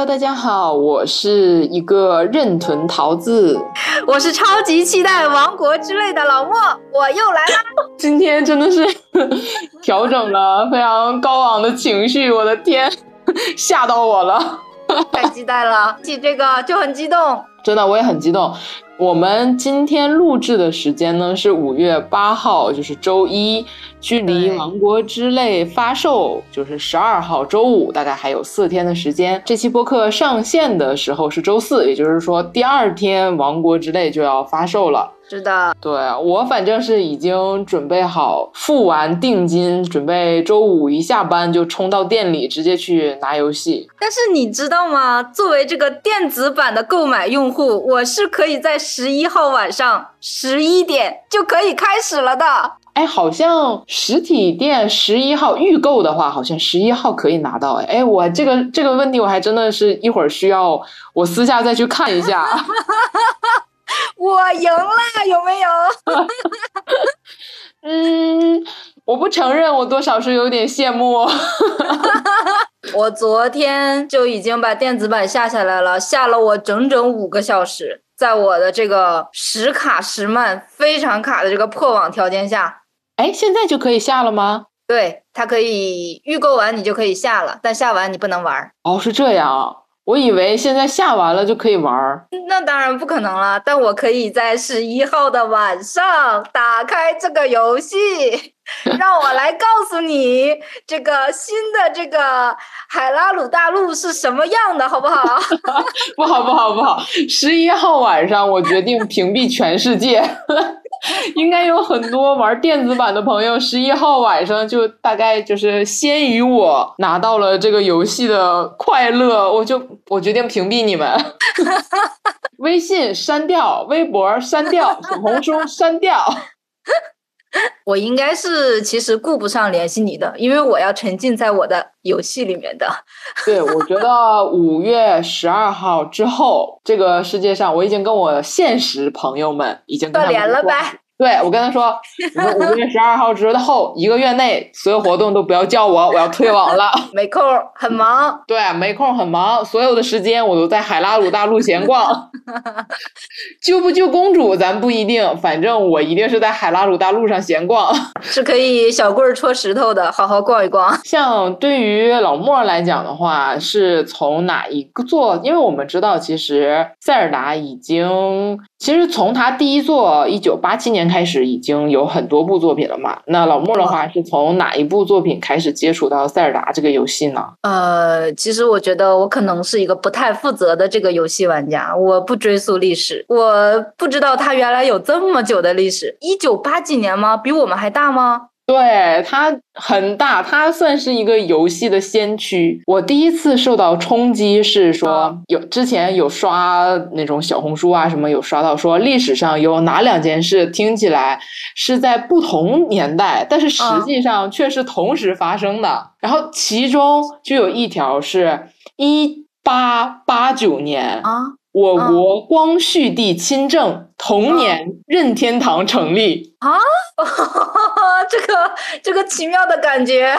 Hello，大家好，我是一个认屯桃子，我是超级期待《王国之泪》的老莫，我又来啦！今天真的是调整了非常高昂的情绪，我的天，吓到我了，太期待了，起这个就很激动，真的我也很激动。我们今天录制的时间呢是五月八号，就是周一，距离《王国之泪》发售就是十二号周五，大概还有四天的时间。这期播客上线的时候是周四，也就是说第二天《王国之泪》就要发售了。是的，对我反正是已经准备好付完定金，准备周五一下班就冲到店里直接去拿游戏。但是你知道吗？作为这个电子版的购买用户，我是可以在十一号晚上十一点就可以开始了的。哎，好像实体店十一号预购的话，好像十一号可以拿到。哎，哎，我这个这个问题我还真的是一会儿需要我私下再去看一下。我赢了，有没有？嗯，我不承认，我多少是有点羡慕。我昨天就已经把电子版下下来了，下了我整整五个小时，在我的这个时卡时慢、非常卡的这个破网条件下。哎，现在就可以下了吗？对，它可以预购完你就可以下了，但下完你不能玩。哦，是这样啊。我以为现在下完了就可以玩儿，那当然不可能了。但我可以在十一号的晚上打开这个游戏，让我来告诉你这个新的这个海拉鲁大陆是什么样的，好不好？不好，不好，不好！十一号晚上，我决定屏蔽全世界。应该有很多玩电子版的朋友，十一号晚上就大概就是先于我拿到了这个游戏的快乐，我就我决定屏蔽你们，微信删掉，微博删掉，小红书删掉。我应该是其实顾不上联系你的，因为我要沉浸在我的游戏里面的。对，我觉得五月十二号之后，这个世界上我已经跟我现实朋友们已经断联了呗。对，我跟他说，五月十二号之后一个月内所有活动都不要叫我，我要退网了。没空，很忙。对，没空，很忙，所有的时间我都在海拉鲁大陆闲逛。救不救公主咱不一定，反正我一定是在海拉鲁大陆上闲逛。是可以小棍儿戳石头的，好好逛一逛。像对于老莫来讲的话，是从哪一个座？因为我们知道，其实塞尔达已经，其实从他第一作一九八七年。开始已经有很多部作品了嘛？那老莫的话是从哪一部作品开始接触到塞尔达这个游戏呢？呃，其实我觉得我可能是一个不太负责的这个游戏玩家，我不追溯历史，我不知道它原来有这么久的历史，一九八几年吗？比我们还大吗？对它很大，它算是一个游戏的先驱。我第一次受到冲击是说，有之前有刷那种小红书啊什么，有刷到说历史上有哪两件事听起来是在不同年代，但是实际上却是同时发生的。然后其中就有一条是一八八九年啊。我国光绪帝亲政同年，任天堂成立啊！这个这个奇妙的感觉，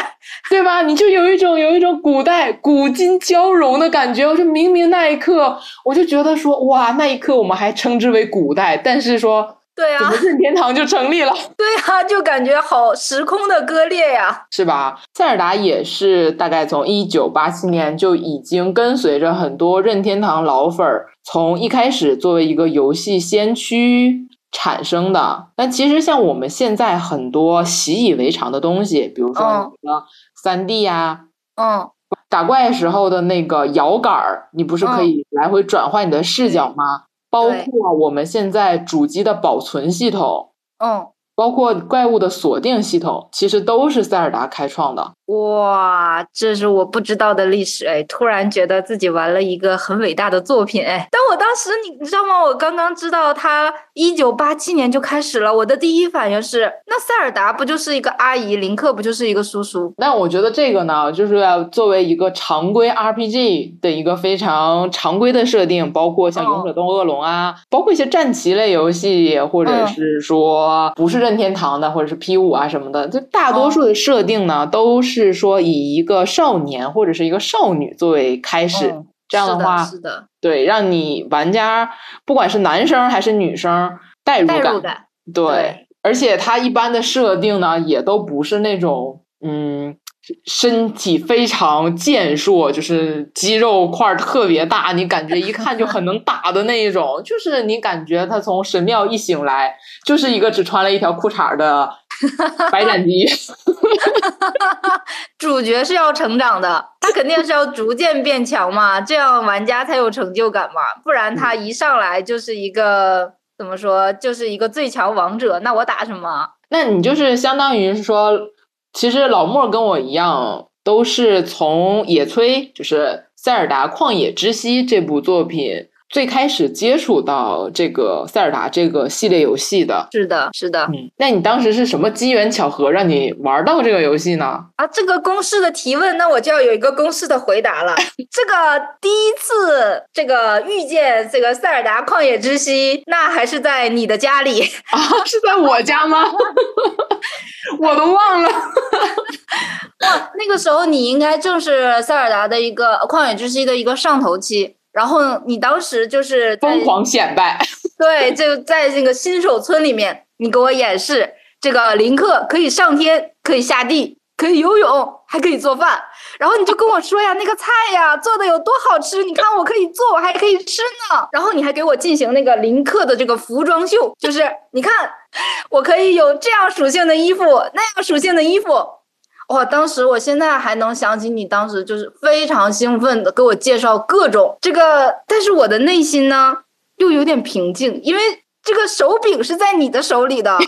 对吧？你就有一种有一种古代古今交融的感觉。我就明明那一刻，我就觉得说，哇，那一刻我们还称之为古代，但是说。对啊，任天堂就成立了。对啊，就感觉好时空的割裂呀，是吧？塞尔达也是大概从一九八七年就已经跟随着很多任天堂老粉儿，从一开始作为一个游戏先驱产生的。但其实像我们现在很多习以为常的东西，比如说你的三 D 呀，嗯，打怪时候的那个摇杆儿，你不是可以来回转换你的视角吗？包括我们现在主机的保存系统，嗯。包括怪物的锁定系统，其实都是塞尔达开创的。哇，这是我不知道的历史哎！突然觉得自己玩了一个很伟大的作品哎！但我当时你你知道吗？我刚刚知道他一九八七年就开始了，我的第一反应是，那塞尔达不就是一个阿姨，林克不就是一个叔叔？但我觉得这个呢，就是要作为一个常规 RPG 的一个非常常规的设定，包括像勇者斗恶龙啊，包括一些战棋类游戏，或者是说不是任。任天堂的或者是 P 五啊什么的，就大多数的设定呢，都是说以一个少年或者是一个少女作为开始，这样的话，是的，对，让你玩家不管是男生还是女生代入感，对，而且它一般的设定呢，也都不是那种嗯。身体非常健硕，就是肌肉块特别大，你感觉一看就很能打的那一种。就是你感觉他从神庙一醒来，就是一个只穿了一条裤衩的 白斩鸡。主角是要成长的，他肯定是要逐渐变强嘛，这样玩家才有成就感嘛。不然他一上来就是一个怎么说，就是一个最强王者，那我打什么？那你就是相当于是说。其实老莫跟我一样，都是从野炊，就是《塞尔达旷野之息》这部作品。最开始接触到这个塞尔达这个系列游戏的，是的，是的。嗯，那你当时是什么机缘巧合让你玩到这个游戏呢？啊，这个公式的提问，那我就要有一个公式的回答了。这个第一次这个遇见这个塞尔达旷野之息，那还是在你的家里啊？是在我家吗？我都忘了。哇，那个时候你应该正是塞尔达的一个旷野之息的一个上头期。然后你当时就是疯狂显摆，对，就在这个新手村里面，你给我演示这个林克可以上天，可以下地，可以游泳，还可以做饭。然后你就跟我说呀，那个菜呀做的有多好吃，你看我可以做，我还可以吃呢。然后你还给我进行那个林克的这个服装秀，就是你看我可以有这样属性的衣服，那样属性的衣服。哇！当时我现在还能想起你当时就是非常兴奋的给我介绍各种这个，但是我的内心呢又有点平静，因为这个手柄是在你的手里的，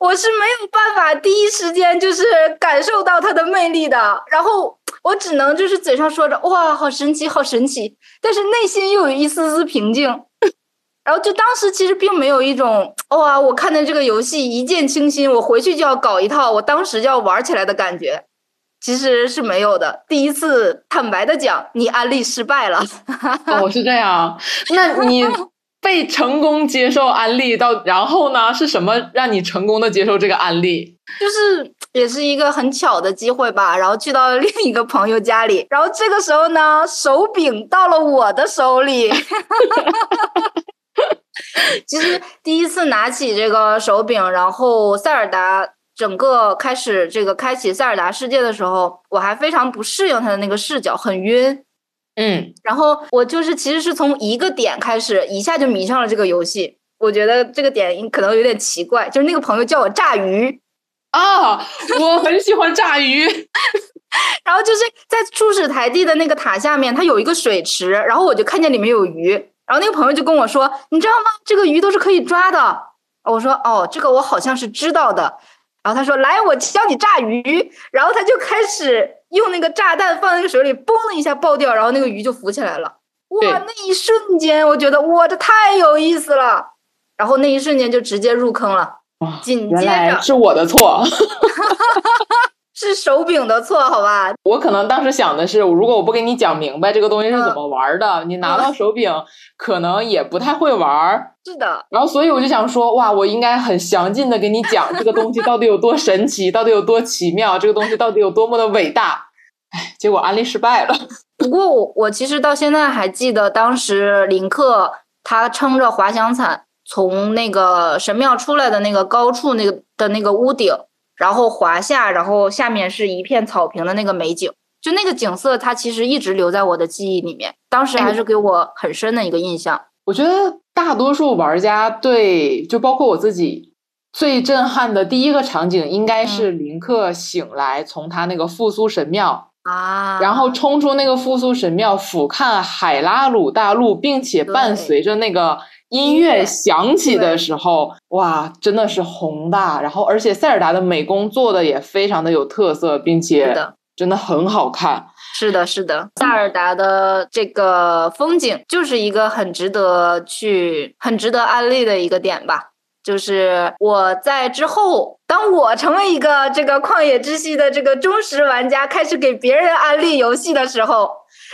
我是没有办法第一时间就是感受到它的魅力的，然后我只能就是嘴上说着哇，好神奇，好神奇，但是内心又有一丝丝平静。然后就当时其实并没有一种哇，我看的这个游戏一见倾心，我回去就要搞一套，我当时就要玩起来的感觉，其实是没有的。第一次坦白的讲，你安利失败了。哦，是这样。那你 被成功接受安利到，然后呢，是什么让你成功的接受这个安利？就是也是一个很巧的机会吧，然后去到另一个朋友家里，然后这个时候呢，手柄到了我的手里。其实第一次拿起这个手柄，然后塞尔达整个开始这个开启塞尔达世界的时候，我还非常不适应它的那个视角，很晕。嗯，然后我就是其实是从一个点开始，一下就迷上了这个游戏。我觉得这个点可能有点奇怪，就是那个朋友叫我炸鱼啊，我很喜欢炸鱼。然后就是在初始台地的那个塔下面，它有一个水池，然后我就看见里面有鱼。然后那个朋友就跟我说：“你知道吗？这个鱼都是可以抓的。”我说：“哦，这个我好像是知道的。”然后他说：“来，我教你炸鱼。”然后他就开始用那个炸弹放在那个水里，嘣的一下爆掉，然后那个鱼就浮起来了。哇，那一瞬间我觉得哇，这太有意思了。然后那一瞬间就直接入坑了。紧接着是我的错。是手柄的错，好吧？我可能当时想的是，如果我不给你讲明白这个东西是怎么玩的，你拿到手柄可能也不太会玩。是的。然后，所以我就想说，哇，我应该很详尽的给你讲这个东西到底有多神奇，到底有多奇妙，这个东西到底有多么的伟大。哎，结果安利失败了。不过我我其实到现在还记得，当时林克他撑着滑翔伞从那个神庙出来的那个高处那个的那个屋顶。然后滑下，然后下面是一片草坪的那个美景，就那个景色，它其实一直留在我的记忆里面。当时还是给我很深的一个印象。我觉得大多数玩家对，就包括我自己，最震撼的第一个场景应该是林克醒来，从他那个复苏神庙啊，然后冲出那个复苏神庙，俯瞰海拉鲁大陆，并且伴随着那个。音乐响起的时候，哇，真的是宏大。然后，而且塞尔达的美工做的也非常的有特色，并且真的很好看。是的，是的，塞尔达的这个风景就是一个很值得去、很值得安利的一个点吧。就是我在之后，当我成为一个这个旷野之息的这个忠实玩家，开始给别人安利游戏的时候。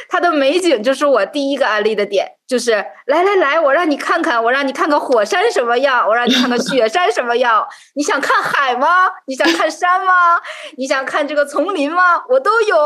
它的美景就是我第一个安利的点，就是来来来，我让你看看，我让你看看火山什么样，我让你看看雪山什么样。你想看海吗？你想看山吗？你想看这个丛林吗？我都有。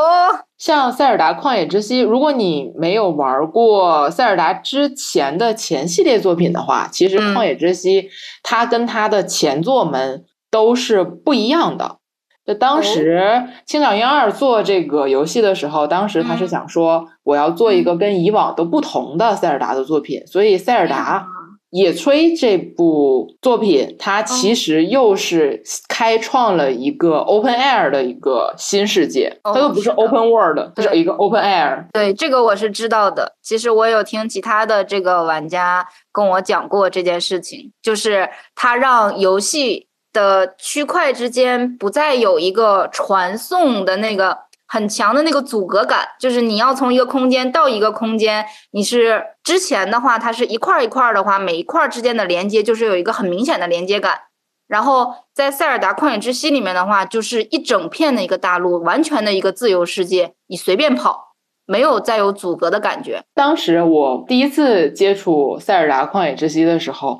像塞尔达旷野之息，如果你没有玩过塞尔达之前的前系列作品的话，其实旷野之息它跟它的前作们都是不一样的。就当时青鸟英二做这个游戏的时候，当时他是想说，我要做一个跟以往都不同的塞尔达的作品，所以塞尔达野炊这部作品，它其实又是开创了一个 open air 的一个新世界，它又不是 open world，它是一个 open air。对，这个我是知道的。其实我有听其他的这个玩家跟我讲过这件事情，就是他让游戏。的区块之间不再有一个传送的那个很强的那个阻隔感，就是你要从一个空间到一个空间，你是之前的话，它是一块一块的话，每一块之间的连接就是有一个很明显的连接感。然后在塞尔达旷野之息里面的话，就是一整片的一个大陆，完全的一个自由世界，你随便跑。没有再有阻隔的感觉。当时我第一次接触《塞尔达旷野之息》的时候，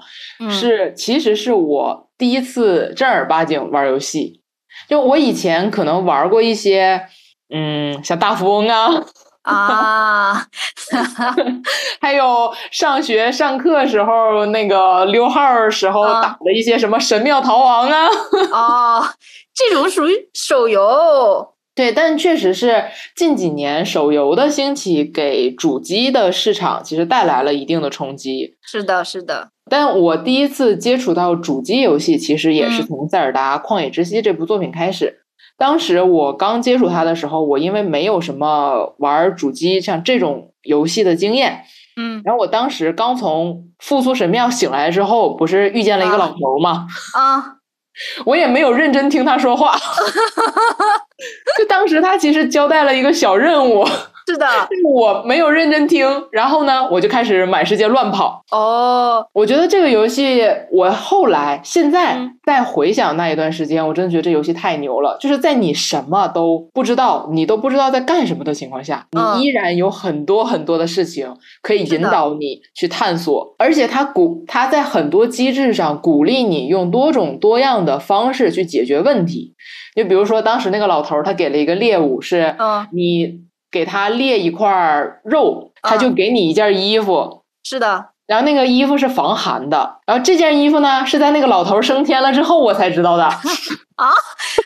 是其实是我第一次正儿八经玩游戏。就我以前可能玩过一些，嗯，像大富翁啊，啊，还有上学上课时候那个溜号时候打的一些什么神庙逃亡啊。哦，这种属于手游。对，但确实是近几年手游的兴起，给主机的市场其实带来了一定的冲击。是的，是的。但我第一次接触到主机游戏，其实也是从《塞尔达旷野之息》这部作品开始。当时我刚接触它的时候，我因为没有什么玩主机像这种游戏的经验，嗯，然后我当时刚从复苏神庙醒来之后，不是遇见了一个老头吗？啊。我也没有认真听他说话，就当时他其实交代了一个小任务。是的，我没有认真听，然后呢，我就开始满世界乱跑。哦，我觉得这个游戏，我后来现在再回想那一段时间，我真的觉得这游戏太牛了。就是在你什么都不知道，你都不知道在干什么的情况下，你依然有很多很多的事情可以引导你去探索，而且它鼓，它在很多机制上鼓励你用多种多样的方式去解决问题。就比如说，当时那个老头他给了一个猎物，是你。给他列一块肉，他就给你一件衣服。是的，然后那个衣服是防寒的。然后这件衣服呢，是在那个老头升天了之后我才知道的。啊，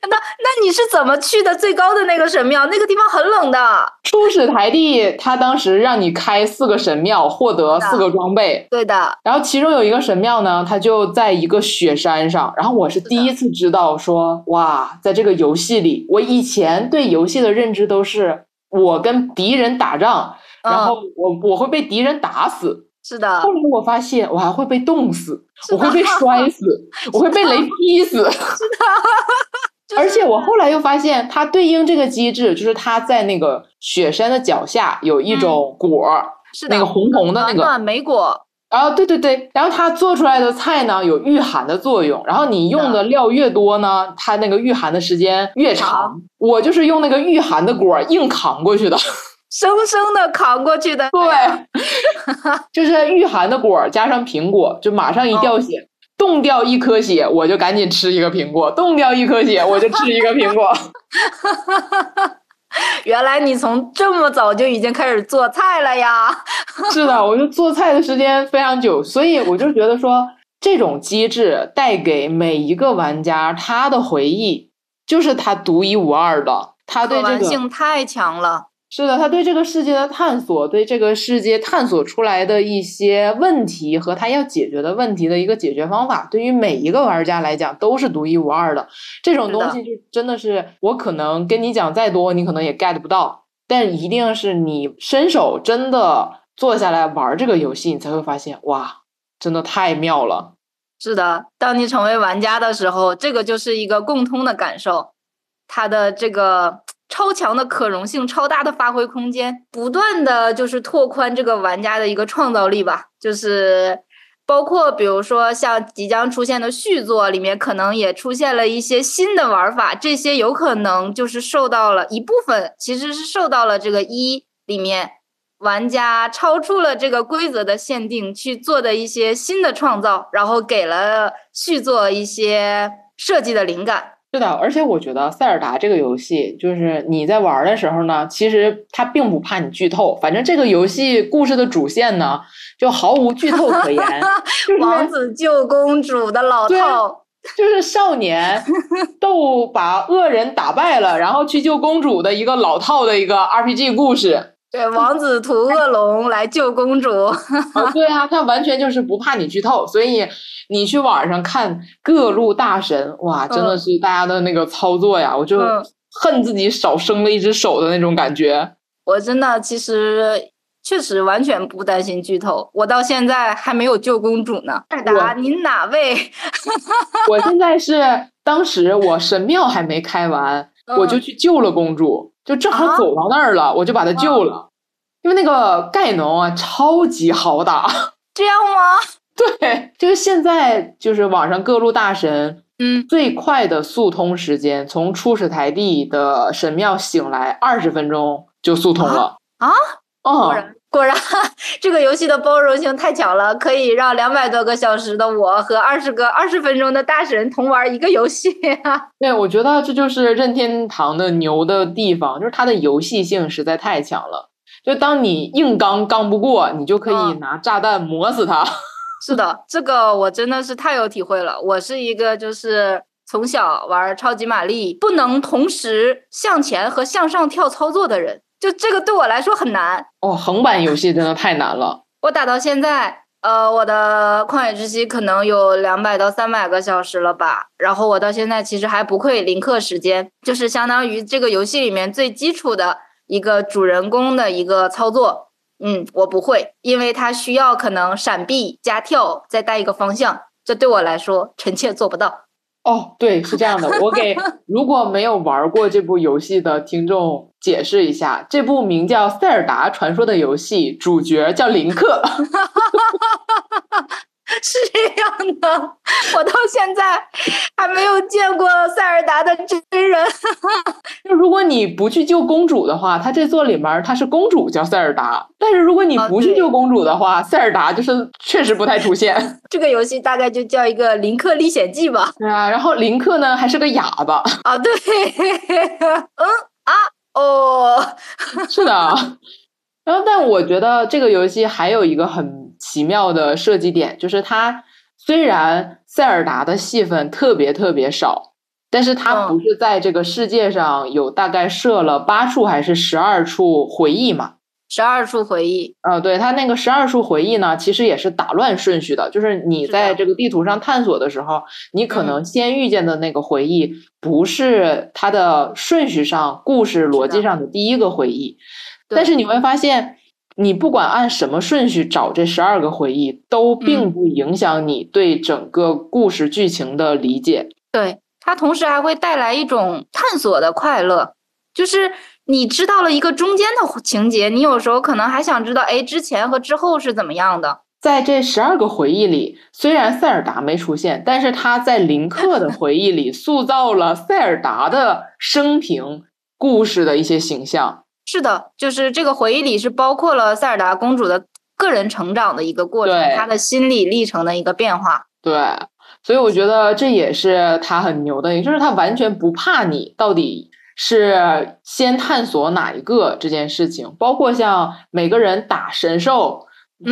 那那你是怎么去的最高的那个神庙？那个地方很冷的。初始台地，他当时让你开四个神庙，获得四个装备。对的。然后其中有一个神庙呢，它就在一个雪山上。然后我是第一次知道说，哇，在这个游戏里，我以前对游戏的认知都是。我跟敌人打仗，然后我我会被敌人打死。是的。后来我发现我还会被冻死，我会被 摔死，我会被雷劈死。是的。而且我后来又发现，它对应这个机制，就是它在那个雪山的脚下有一种果，是那个红红的那个暖莓果。啊，对对对，然后它做出来的菜呢有御寒的作用，然后你用的料越多呢，它那个御寒的时间越长。我就是用那个御寒的锅硬扛过去的，生生的扛过去的。对，就是御寒的果加上苹果，就马上一掉血，冻掉一颗血，我就赶紧吃一个苹果；冻掉一颗血，我就吃一个苹果。原来你从这么早就已经开始做菜了呀？是的，我就做菜的时间非常久，所以我就觉得说，这种机制带给每一个玩家他的回忆，就是他独一无二的，他对这个性太强了。是的，他对这个世界的探索，对这个世界探索出来的一些问题和他要解决的问题的一个解决方法，对于每一个玩家来讲都是独一无二的。这种东西就真的是我可能跟你讲再多，你可能也 get 不到，但一定是你伸手真的坐下来玩这个游戏，你才会发现，哇，真的太妙了。是的，当你成为玩家的时候，这个就是一个共通的感受，他的这个。超强的可容性，超大的发挥空间，不断的就是拓宽这个玩家的一个创造力吧。就是包括比如说像即将出现的续作里面，可能也出现了一些新的玩法，这些有可能就是受到了一部分，其实是受到了这个一里面，玩家超出了这个规则的限定去做的一些新的创造，然后给了续作一些设计的灵感。是的，而且我觉得塞尔达这个游戏，就是你在玩的时候呢，其实它并不怕你剧透。反正这个游戏故事的主线呢，就毫无剧透可言。王子救公主的老套，就是少年 斗把恶人打败了，然后去救公主的一个老套的一个 RPG 故事。对，王子屠恶龙来救公主。对啊，他完全就是不怕你剧透，所以你去网上看各路大神，哇，真的是大家的那个操作呀，我就恨自己少生了一只手的那种感觉。我真的其实确实完全不担心剧透，我到现在还没有救公主呢。艾达，您哪位？我现在是当时我神庙还没开完，我就去救了公主。就正好走到那儿了，我就把她救了，因为那个盖农啊超级好打，这样吗？对，就是现在就是网上各路大神，嗯，最快的速通时间，从初始台地的神庙醒来二十分钟就速通了啊，哦。果然，这个游戏的包容性太强了，可以让两百多个小时的我和二十个二十分钟的大神同玩一个游戏。对，我觉得这就是任天堂的牛的地方，就是它的游戏性实在太强了。就当你硬刚刚不过，你就可以拿炸弹磨死他。是的，这个我真的是太有体会了。我是一个就是从小玩超级玛丽，不能同时向前和向上跳操作的人。就这个对我来说很难哦，横版游戏真的太难了。我打到现在，呃，我的旷野之息可能有两百到三百个小时了吧。然后我到现在其实还不愧零氪时间，就是相当于这个游戏里面最基础的一个主人公的一个操作。嗯，我不会，因为它需要可能闪避加跳再带一个方向，这对我来说臣妾做不到。哦，对，是这样的。我给 如果没有玩过这部游戏的听众解释一下，这部名叫《塞尔达传说》的游戏，主角叫林克。是这样的，我到现在还没有见过塞尔达的真人。就如果你不去救公主的话，他这座里面他是公主叫塞尔达；但是如果你不去救公主的话，塞尔达就是确实不太出现。这个游戏大概就叫一个《林克历险记》吧。对啊，然后林克呢还是个哑巴。啊，对，嗯啊哦，是的。然后，但我觉得这个游戏还有一个很。奇妙的设计点就是，它虽然塞尔达的戏份特别特别少，但是他不是在这个世界上有大概设了八处还是十二处回忆嘛？十二处回忆，呃，对，他那个十二处回忆呢，其实也是打乱顺序的，就是你在这个地图上探索的时候，你可能先遇见的那个回忆不是它的顺序上故事逻辑上的第一个回忆，但是你会发现。你不管按什么顺序找这十二个回忆，都并不影响你对整个故事剧情的理解。对它，同时还会带来一种探索的快乐，就是你知道了一个中间的情节，你有时候可能还想知道，哎，之前和之后是怎么样的。在这十二个回忆里，虽然塞尔达没出现，但是他在林克的回忆里塑造了塞尔达的生平故事的一些形象。是的，就是这个回忆里是包括了塞尔达公主的个人成长的一个过程，她的心理历程的一个变化。对，所以我觉得这也是他很牛的，也就是他完全不怕你到底是先探索哪一个这件事情。包括像每个人打神兽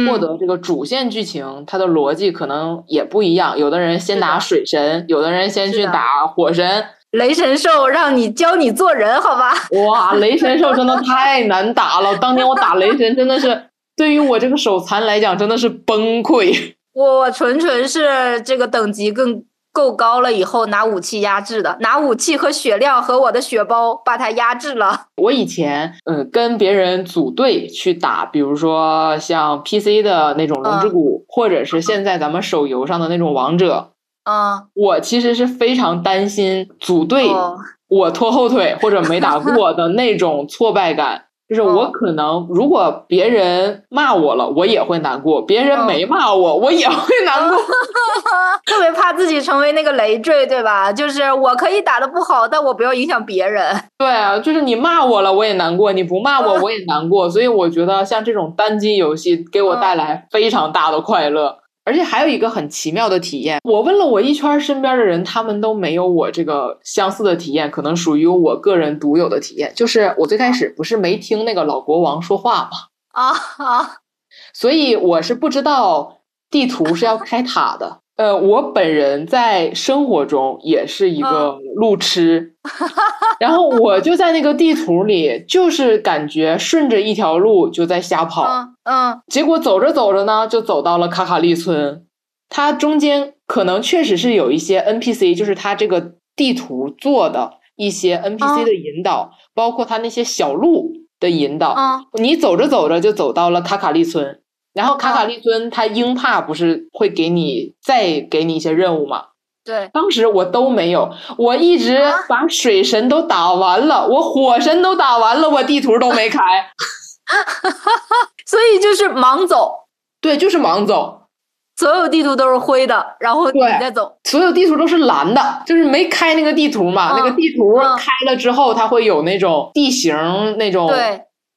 获得这个主线剧情，它的逻辑可能也不一样。有的人先打水神，有的人先去打火神。雷神兽让你教你做人，好吧？哇，雷神兽真的太难打了！当年我打雷神真的是，对于我这个手残来讲真的是崩溃。我纯纯是这个等级更够高了以后拿武器压制的，拿武器和血量和我的血包把它压制了。我以前嗯跟别人组队去打，比如说像 PC 的那种龙之谷，或者是现在咱们手游上的那种王者。啊，我其实是非常担心组队我拖后腿或者没打过的那种挫败感，就是我可能如果别人骂我了，我也会难过；别人没骂我，我也会 难过。特别怕自己成为那个累赘，对吧？就是我可以打的不好，但我不要影响别人。对啊，就是你骂我了，我也难过；你不骂我，我也难过。所以我觉得像这种单机游戏给我带来非常大的快乐。而且还有一个很奇妙的体验，我问了我一圈身边的人，他们都没有我这个相似的体验，可能属于我个人独有的体验。就是我最开始不是没听那个老国王说话吗？啊啊！所以我是不知道地图是要开塔的。呃，我本人在生活中也是一个路痴，然后我就在那个地图里，就是感觉顺着一条路就在瞎跑，嗯，结果走着走着呢，就走到了卡卡利村。它中间可能确实是有一些 NPC，就是它这个地图做的一些 NPC 的引导，包括它那些小路的引导。你走着走着就走到了卡卡利村。然后卡卡利尊，他鹰帕不是会给你再给你一些任务吗？对，当时我都没有，我一直把水神都打完了，我火神都打完了，我地图都没开，所以就是盲走。对，就是盲走，所有地图都是灰的，然后你再走，所有地图都是蓝的，就是没开那个地图嘛。那个地图开了之后，它会有那种地形那种。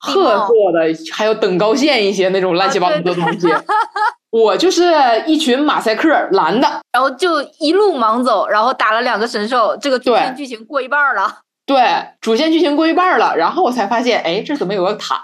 对。褐色的，还有等高线一些那种乱七八糟的东西。我就是一群马赛克蓝的，然后就一路盲走，然后打了两个神兽，这个主线剧情过一半了。对，主线剧情过一半了，然后我才发现，哎，这怎么有个塔？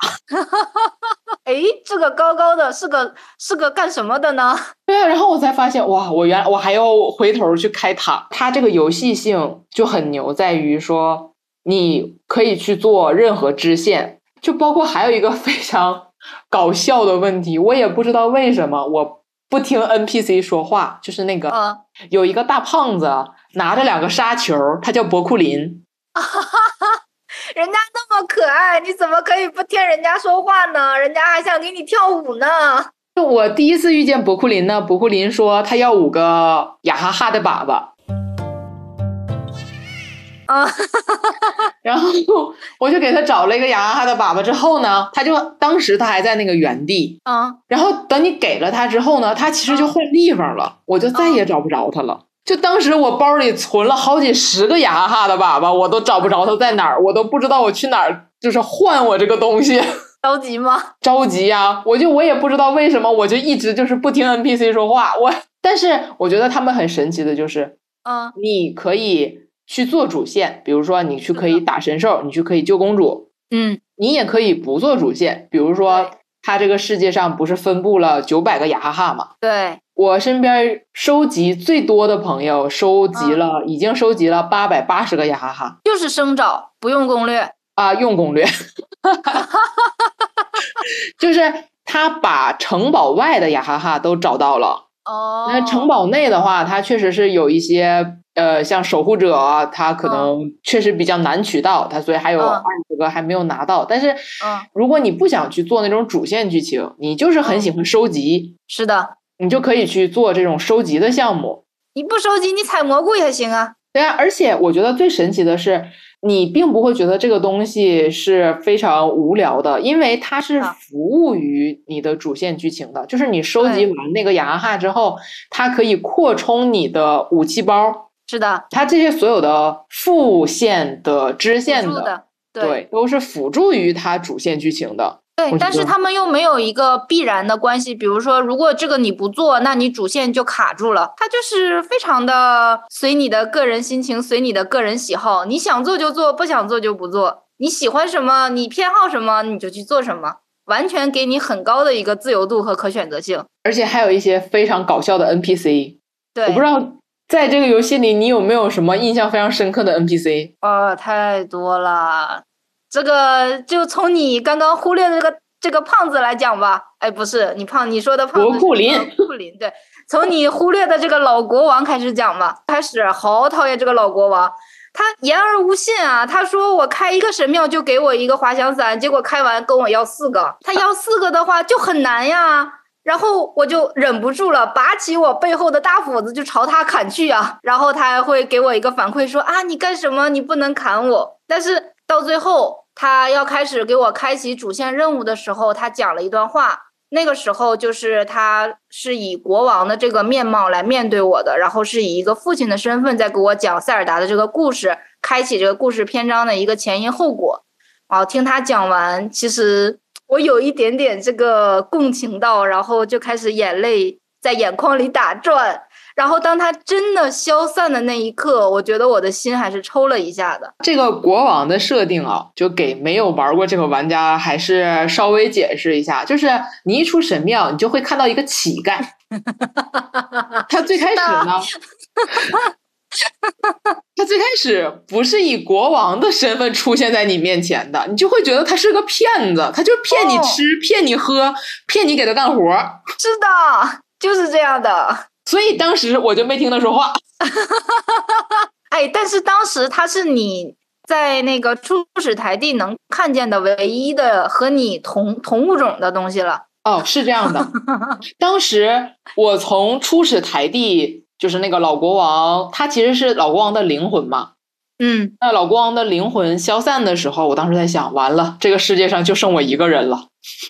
哎，这个高高的是个是个干什么的呢？对啊，然后我才发现，哇，我原来我还要回头去开塔。它这个游戏性就很牛，在于说你可以去做任何支线。就包括还有一个非常搞笑的问题，我也不知道为什么我不听 NPC 说话，就是那个有一个大胖子拿着两个沙球，他叫博库林，人家那么可爱，你怎么可以不听人家说话呢？人家还想给你跳舞呢。就我第一次遇见博库林呢，博库林说他要五个雅哈哈的粑粑。啊，然后我就给他找了一个雅哈哈的粑粑，之后呢，他就当时他还在那个原地啊，然后等你给了他之后呢，他其实就换地方了，我就再也找不着他了。就当时我包里存了好几十个雅哈哈的粑粑，我都找不着他在哪儿，我都不知道我去哪儿就是换我这个东西。着急吗？着急呀！我就我也不知道为什么，我就一直就是不听 NPC 说话。我但是我觉得他们很神奇的就是，嗯，你可以。去做主线，比如说你去可以打神兽，你去可以救公主，嗯，你也可以不做主线，比如说它这个世界上不是分布了九百个雅哈哈吗？对。我身边收集最多的朋友收集了，已经收集了八百八十个雅哈哈，就是生找，不用攻略。啊，用攻略，就是他把城堡外的雅哈哈都找到了，哦，那城堡内的话，它确实是有一些。呃，像守护者啊，它可能确实比较难取到，它所以还有二十个还没有拿到。但是，如果你不想去做那种主线剧情，你就是很喜欢收集，是的，你就可以去做这种收集的项目。你不收集，你采蘑菇也行啊。对啊，而且我觉得最神奇的是，你并不会觉得这个东西是非常无聊的，因为它是服务于你的主线剧情的。就是你收集完那个雅哈哈之后，它可以扩充你的武器包。是的，它这些所有的副线的支线的，对，都是辅助于它主线剧情的。对，但是他们又没有一个必然的关系。比如说，如果这个你不做，那你主线就卡住了。它就是非常的随你的个人心情，随你的个人喜好，你想做就做，不想做就不做。你喜欢什么，你偏好什么，你就去做什么，完全给你很高的一个自由度和可选择性。而且还有一些非常搞笑的 NPC，对，我不知道。在这个游戏里，你有没有什么印象非常深刻的 NPC？啊，太多了。这个就从你刚刚忽略的这个这个胖子来讲吧。哎，不是你胖，你说的胖子。国库林。库林，对。从你忽略的这个老国王开始讲吧。开始，好讨厌这个老国王，他言而无信啊。他说我开一个神庙就给我一个滑翔伞，结果开完跟我要四个。他要四个的话就很难呀。然后我就忍不住了，拔起我背后的大斧子就朝他砍去啊！然后他还会给我一个反馈说啊，你干什么？你不能砍我。但是到最后，他要开始给我开启主线任务的时候，他讲了一段话。那个时候就是他是以国王的这个面貌来面对我的，然后是以一个父亲的身份在给我讲塞尔达的这个故事，开启这个故事篇章的一个前因后果。哦，听他讲完，其实我有一点点这个共情到，然后就开始眼泪在眼眶里打转。然后当他真的消散的那一刻，我觉得我的心还是抽了一下的。这个国王的设定啊，就给没有玩过这个玩家还是稍微解释一下，就是你一出神庙，你就会看到一个乞丐。他最开始呢，他最开始不是以国王的身份出现在你面前的，你就会觉得他是个骗子，他就骗你吃，骗你喝，骗你给他干活。是的，就是这样的。所以当时我就没听他说话，哎，但是当时他是你在那个初始台地能看见的唯一的和你同同物种的东西了。哦，是这样的，当时我从初始台地，就是那个老国王，他其实是老国王的灵魂嘛。嗯，那老国王的灵魂消散的时候，我当时在想，完了，这个世界上就剩我一个人了。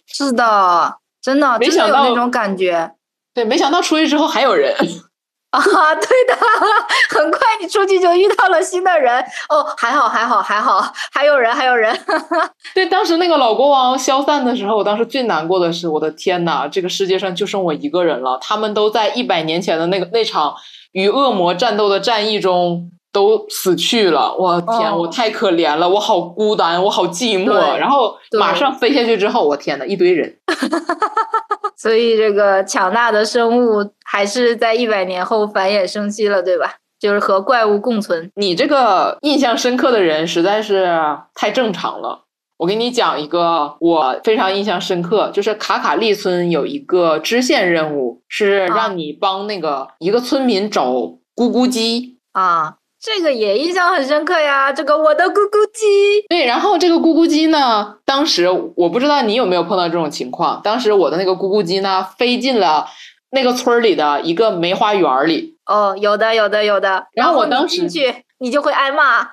是的，真的，没想到那种感觉。对，没想到出去之后还有人 啊！对的，很快你出去就遇到了新的人哦，还好还好还好，还有人还有人。对，当时那个老国王消散的时候，我当时最难过的是，我的天呐，这个世界上就剩我一个人了，他们都在一百年前的那个那场与恶魔战斗的战役中。都死去了，我天，我太可怜了，我好孤单，我好寂寞。然后马上飞下去之后，我天呐，一堆人。所以这个强大的生物还是在一百年后繁衍生息了，对吧？就是和怪物共存。你这个印象深刻的人实在是太正常了。我给你讲一个我非常印象深刻，就是卡卡利村有一个支线任务，是让你帮那个一个村民找咕咕鸡啊。这个也印象很深刻呀，这个我的咕咕鸡。对，然后这个咕咕鸡呢，当时我不知道你有没有碰到这种情况，当时我的那个咕咕鸡呢，飞进了那个村里的一个梅花园里。哦，有的，有的，有的。然后我当时进去，你就会挨骂。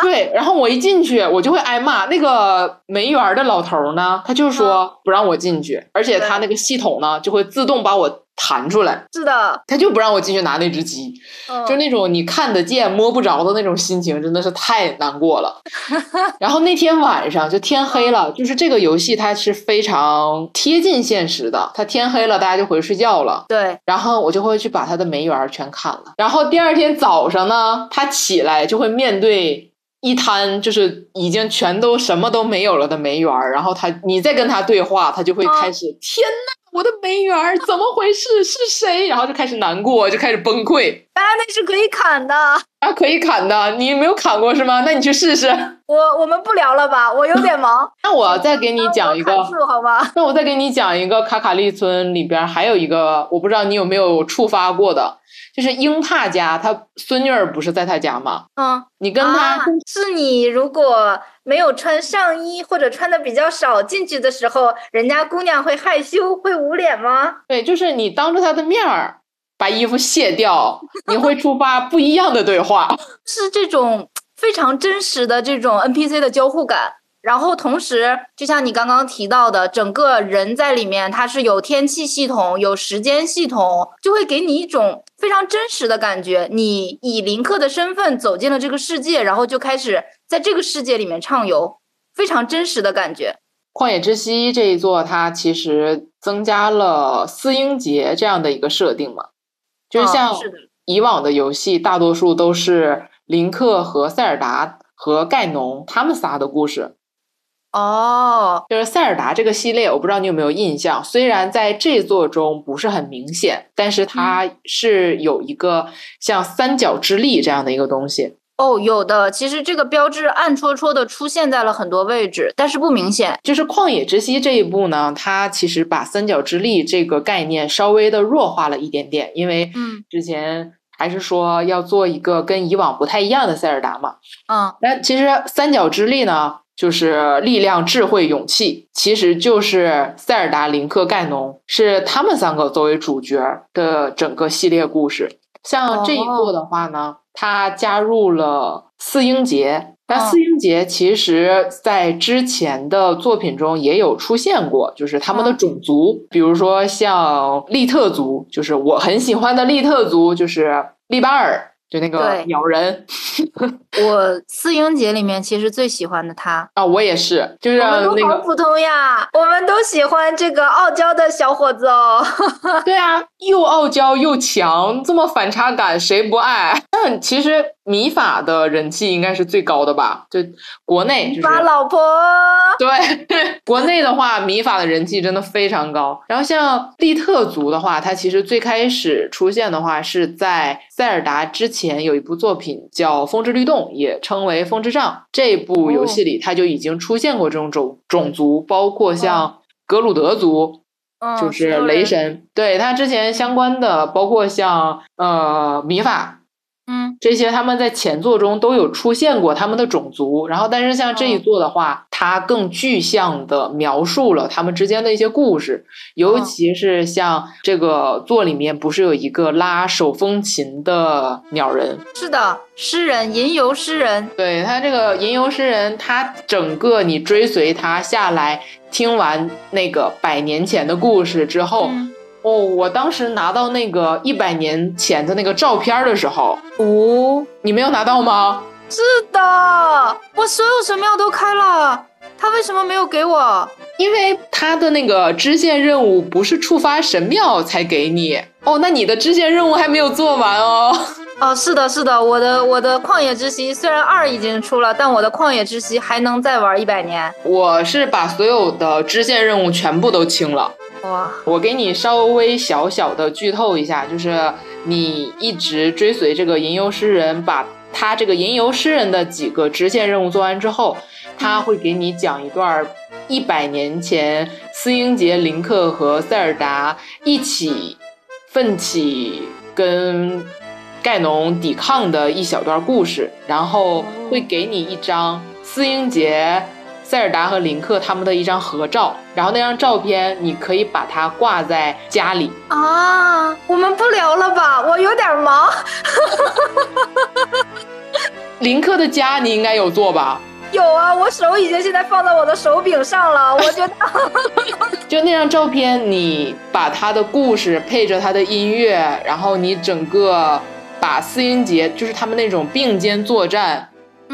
对，然后我一进去，我就会挨骂。那个梅园的老头呢，他就说不让我进去，而且他那个系统呢，就会自动把我。弹出来，是的，他就不让我进去拿那只鸡，就那种你看得见摸不着的那种心情，真的是太难过了。然后那天晚上就天黑了，就是这个游戏它是非常贴近现实的，它天黑了大家就回去睡觉了。对，然后我就会去把他的梅园全砍了。然后第二天早上呢，他起来就会面对一滩就是已经全都什么都没有了的梅园，然后他你再跟他对话，他就会开始天呐！我的梅园怎么回事？是谁？然后就开始难过，就开始崩溃。原来那是可以砍的啊，可以砍的。你没有砍过是吗？那你去试试。我我们不聊了吧，我有点忙。那我再给你讲一个，好吧？那我再给你讲一个卡卡利村里边还有一个，我不知道你有没有触发过的。就是英帕家，他孙女儿不是在他家吗？嗯，你跟他是你如果没有穿上衣或者穿的比较少进去的时候，人家姑娘会害羞会捂脸吗？对，就是你当着他的面儿把衣服卸掉，你会触发不一样的对话，是这种非常真实的这种 NPC 的交互感。然后同时，就像你刚刚提到的，整个人在里面，它是有天气系统、有时间系统，就会给你一种非常真实的感觉。你以林克的身份走进了这个世界，然后就开始在这个世界里面畅游，非常真实的感觉。旷野之息这一座，它其实增加了四英杰这样的一个设定嘛，就是像以往的游戏，大多数都是林克和塞尔达和盖农他们仨的故事。哦，就是塞尔达这个系列，我不知道你有没有印象。虽然在这座中不是很明显，但是它是有一个像三角之力这样的一个东西。哦，有的。其实这个标志暗戳戳的出现在了很多位置，但是不明显。就是旷野之息这一步呢，它其实把三角之力这个概念稍微的弱化了一点点，因为嗯，之前还是说要做一个跟以往不太一样的塞尔达嘛。嗯，那其实三角之力呢？就是力量、智慧、勇气，其实就是塞尔达、林克、盖农，是他们三个作为主角的整个系列故事。像这一部的话呢，它加入了四英杰，那四英杰其实在之前的作品中也有出现过，就是他们的种族，比如说像利特族，就是我很喜欢的利特族，就是利巴尔。就那个咬人，我四英姐里面其实最喜欢的他啊，我也是，就是那个普通呀，我们都喜欢这个傲娇的小伙子哦。对啊，又傲娇又强，这么反差感，谁不爱？但其实米法的人气应该是最高的吧？就国内就是老婆。对，国内的话，米法的人气真的非常高。然后像利特族的话，它其实最开始出现的话是在塞尔达之前。前有一部作品叫《风之律动》，也称为《风之杖》。这部游戏里，它就已经出现过这种种种族，包括像格鲁德族，就是雷神。对他之前相关的，包括像呃米法。嗯，这些他们在前作中都有出现过他们的种族，然后但是像这一作的话，它更具象的描述了他们之间的一些故事，尤其是像这个作里面不是有一个拉手风琴的鸟人？是的，诗人吟游诗人。对他这个吟游诗人，他整个你追随他下来，听完那个百年前的故事之后。哦，我当时拿到那个一百年前的那个照片的时候，哦，你没有拿到吗？是的，我所有神庙都开了，他为什么没有给我？因为他的那个支线任务不是触发神庙才给你哦，那你的支线任务还没有做完哦。哦，是的，是的，我的我的旷野之息虽然二已经出了，但我的旷野之息还能再玩一百年。我是把所有的支线任务全部都清了。哇！我给你稍微小小的剧透一下，就是你一直追随这个吟游诗人，把他这个吟游诗人的几个支线任务做完之后，他会给你讲一段一百年前斯英杰、林克和塞尔达一起奋起跟盖农抵抗的一小段故事，然后会给你一张斯英杰。塞尔达和林克他们的一张合照，然后那张照片你可以把它挂在家里啊。我们不聊了吧，我有点忙。林克的家你应该有做吧？有啊，我手已经现在放在我的手柄上了。我觉得，就那张照片，你把他的故事配着他的音乐，然后你整个把四音节，就是他们那种并肩作战。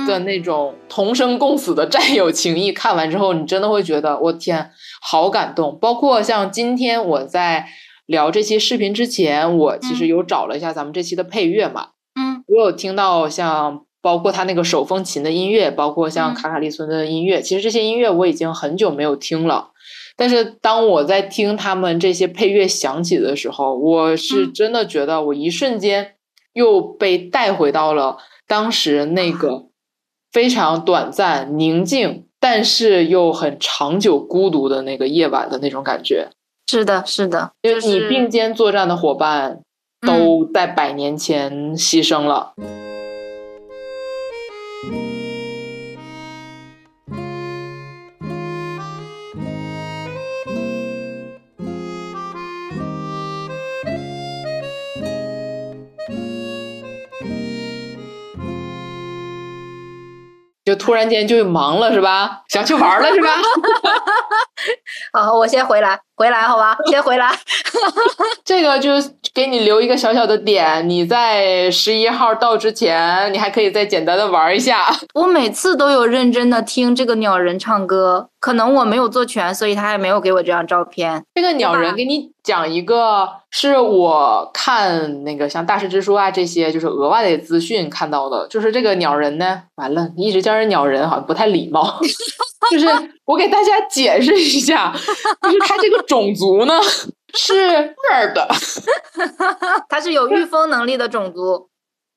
的那种同生共死的战友情谊，看完之后，你真的会觉得我天，好感动。包括像今天我在聊这期视频之前，我其实有找了一下咱们这期的配乐嘛，嗯，我有听到像包括他那个手风琴的音乐，包括像卡卡利村的音乐，其实这些音乐我已经很久没有听了。但是当我在听他们这些配乐响起的时候，我是真的觉得我一瞬间又被带回到了当时那个。非常短暂、宁静，但是又很长久、孤独的那个夜晚的那种感觉。是的，是的，就是你并肩作战的伙伴都在百年前牺牲了。就突然间就忙了是吧？想去玩了是吧？好，我先回来，回来好吧，先回来。这个就给你留一个小小的点，你在十一号到之前，你还可以再简单的玩一下。我每次都有认真的听这个鸟人唱歌，可能我没有做全，所以他还没有给我这张照片。这个鸟人给你讲一个，是我看那个像大师之书啊这些，就是额外的资讯看到的，就是这个鸟人呢，完了，你一直叫人鸟人好像不太礼貌。就是我给大家解释一下，就是他这个种族呢是这儿的，他是有御风能力的种族。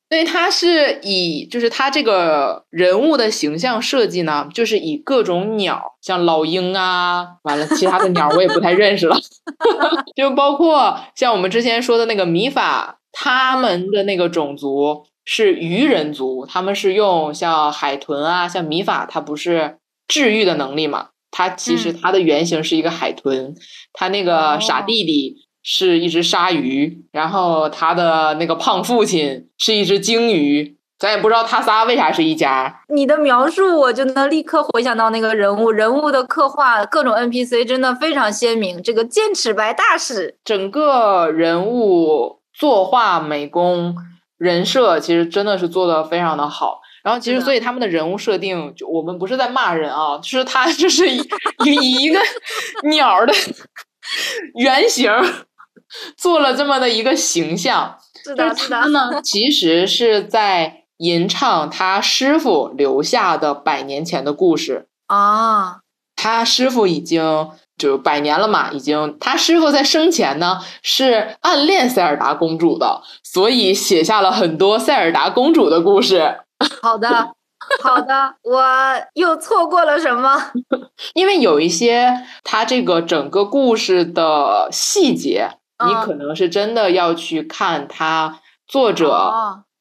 对，它是以就是它这个人物的形象设计呢，就是以各种鸟，像老鹰啊，完了其他的鸟我也不太认识了，就包括像我们之前说的那个米法，他们的那个种族是鱼人族，他们是用像海豚啊，像米法，它不是。治愈的能力嘛，它其实它的原型是一个海豚，它那个傻弟弟是一只鲨鱼，然后他的那个胖父亲是一只鲸鱼，咱也不知道他仨为啥是一家。你的描述，我就能立刻回想到那个人物，人物的刻画，各种 NPC 真的非常鲜明。这个剑齿白大使，整个人物作画、美工、人设，其实真的是做的非常的好。然后其实，所以他们的人物设定，就我们不是在骂人啊，就是他就是以以一个 鸟的原型做了这么的一个形象。是的，是的。呢，其实是在吟唱他师傅留下的百年前的故事啊。他师傅已经就百年了嘛，已经。他师傅在生前呢是暗恋塞尔达公主的，所以写下了很多塞尔达公主的故事。好的，好的，我又错过了什么？因为有一些他这个整个故事的细节，你可能是真的要去看他作者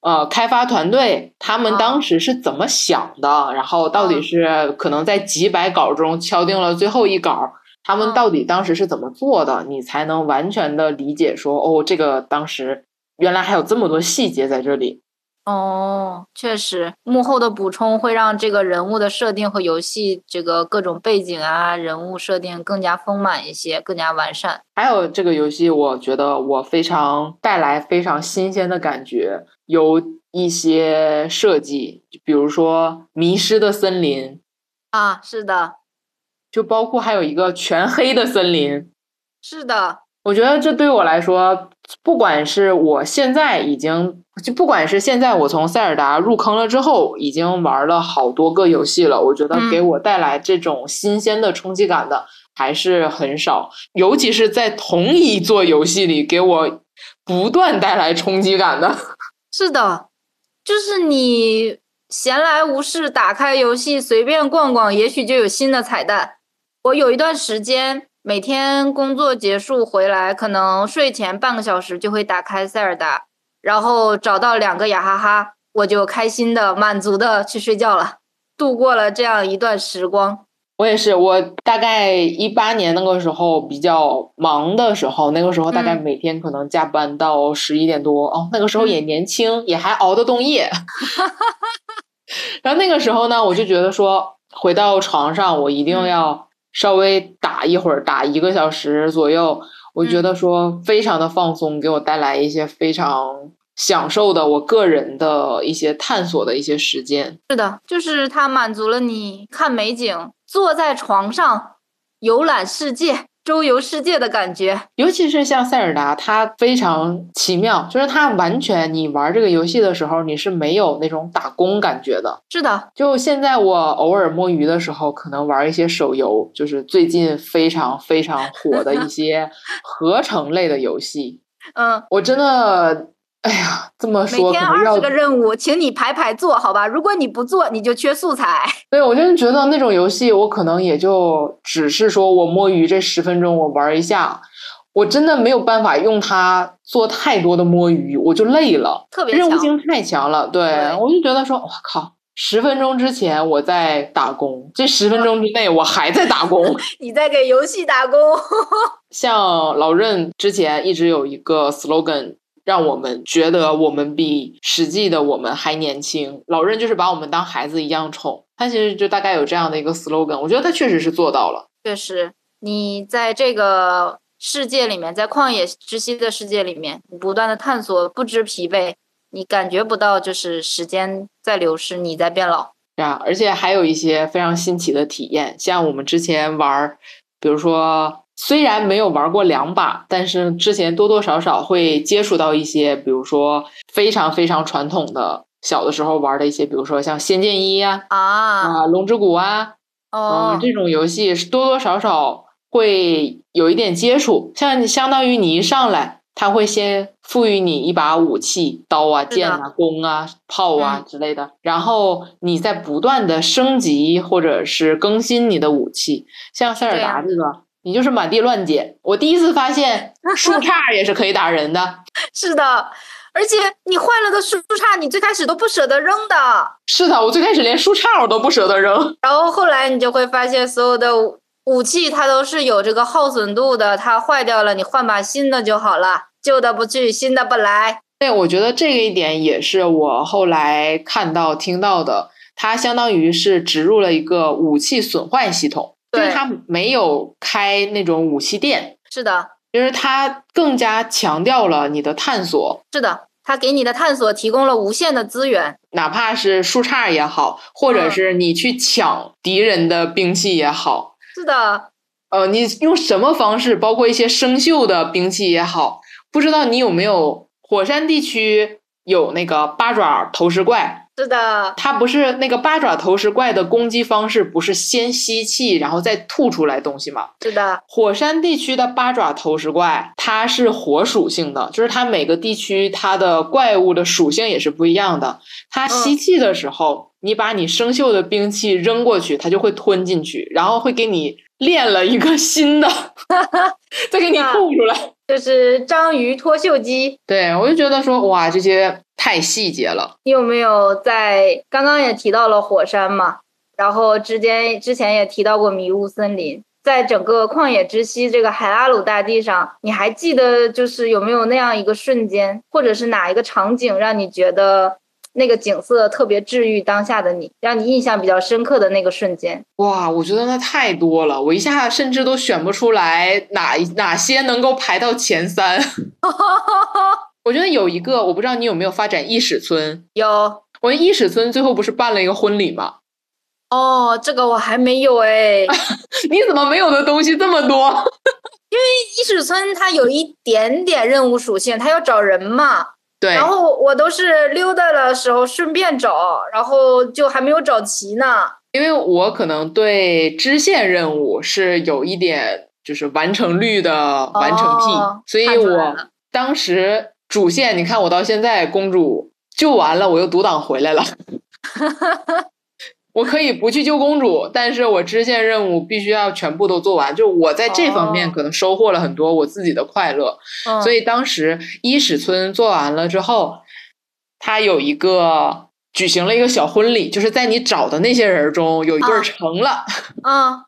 呃开发团队他们当时是怎么想的，然后到底是可能在几百稿中敲定了最后一稿，他们到底当时是怎么做的，你才能完全的理解说哦，这个当时原来还有这么多细节在这里。哦，确实，幕后的补充会让这个人物的设定和游戏这个各种背景啊、人物设定更加丰满一些，更加完善。还有这个游戏，我觉得我非常带来非常新鲜的感觉，有一些设计，比如说迷失的森林啊，是的，就包括还有一个全黑的森林，是的。我觉得这对我来说，不管是我现在已经，就不管是现在我从塞尔达入坑了之后，已经玩了好多个游戏了，我觉得给我带来这种新鲜的冲击感的还是很少，尤其是在同一座游戏里给我不断带来冲击感的。是的，就是你闲来无事打开游戏随便逛逛，也许就有新的彩蛋。我有一段时间。每天工作结束回来，可能睡前半个小时就会打开塞尔达，然后找到两个雅哈哈，我就开心的、满足的去睡觉了，度过了这样一段时光。我也是，我大概一八年那个时候比较忙的时候，那个时候大概每天可能加班到十一点多哦，那个时候也年轻，也还熬得动夜。然后那个时候呢，我就觉得说，回到床上我一定要。稍微打一会儿，打一个小时左右，我觉得说非常的放松，给我带来一些非常享受的我个人的一些探索的一些时间。是的，就是它满足了你看美景，坐在床上游览世界。周游世界的感觉，尤其是像塞尔达，它非常奇妙，就是它完全你玩这个游戏的时候，你是没有那种打工感觉的。是的，就现在我偶尔摸鱼的时候，可能玩一些手游，就是最近非常非常火的一些 合成类的游戏。嗯，我真的。哎呀，这么说，每天二十个任务，请你排排做好吧。如果你不做，你就缺素材。对，我真的觉得那种游戏，我可能也就只是说我摸鱼这十分钟我玩一下，我真的没有办法用它做太多的摸鱼，我就累了。特别任务性太强了，对我就觉得说，我靠，十分钟之前我在打工，这十分钟之内我还在打工。你在给游戏打工。像老任之前一直有一个 slogan。让我们觉得我们比实际的我们还年轻。老任就是把我们当孩子一样宠，他其实就大概有这样的一个 slogan。我觉得他确实是做到了。确实，你在这个世界里面，在旷野之息的世界里面，你不断的探索，不知疲惫，你感觉不到就是时间在流逝，你在变老。对啊，而且还有一些非常新奇的体验，像我们之前玩，比如说。虽然没有玩过两把，但是之前多多少少会接触到一些，比如说非常非常传统的小的时候玩的一些，比如说像《仙剑一》呀啊啊，《龙之谷》啊，哦，这种游戏是多多少少会有一点接触。像相当于你一上来，他会先赋予你一把武器，刀啊、剑啊、弓啊、炮啊之类的，然后你在不断的升级或者是更新你的武器。像塞尔达这个。你就是满地乱捡。我第一次发现树杈也是可以打人的。是的，而且你坏了的树杈，你最开始都不舍得扔的。是的，我最开始连树杈我都不舍得扔。然后后来你就会发现，所有的武器它都是有这个耗损度的，它坏掉了你换把新的就好了，旧的不去，新的不来。对，我觉得这个一点也是我后来看到听到的，它相当于是植入了一个武器损坏系统，就是对。它没有开那种武器店，是的，就是他更加强调了你的探索，是的，他给你的探索提供了无限的资源。哪怕是树杈也好，或者嗯。是你去抢敌人的兵器也好，是的，呃，你用什么方式，包括一些生锈的兵器也好，不知道你有没有火山地区有那个八爪投石怪，是的，它不是那个八爪投石怪的攻击方式，不是先吸气然后再吐出来东西吗？是的，火山地区的八爪投石怪，它是火属性的，就是它每个地区它的怪物的属性也是不一样的。它吸气的时候，你把你生锈的兵器扔过去，它就会吞进去，然后会给你练了一个新的，再给你吐出来。就是章鱼脱锈机。对我就觉得说，哇，这些太细节了。你有没有在刚刚也提到了火山嘛？然后之间之前也提到过迷雾森林，在整个旷野之息这个海拉鲁大地上，你还记得就是有没有那样一个瞬间，或者是哪一个场景让你觉得那个景色特别治愈当下的你，让你印象比较深刻的那个瞬间？哇，我觉得那太多了，我一下甚至都选不出来哪一哪些能够排到前三。我觉得有一个，我不知道你有没有发展伊始村。有我伊始村最后不是办了一个婚礼吗？哦，这个我还没有哎。你怎么没有的东西这么多？因为伊始村它有一点点任务属性，它要找人嘛。对，然后我都是溜达的时候顺便找，然后就还没有找齐呢。因为我可能对支线任务是有一点就是完成率的完成癖，哦所以我当时主线，你看我到现在公主救完了，我又独挡回来了。我可以不去救公主，但是我支线任务必须要全部都做完。就我在这方面哦可能收获了很多我自己的快乐。嗯，所以当时伊始村做完了之后，他有一个举行了一个小婚礼，就是在你找的那些人中有一对成了，嗯，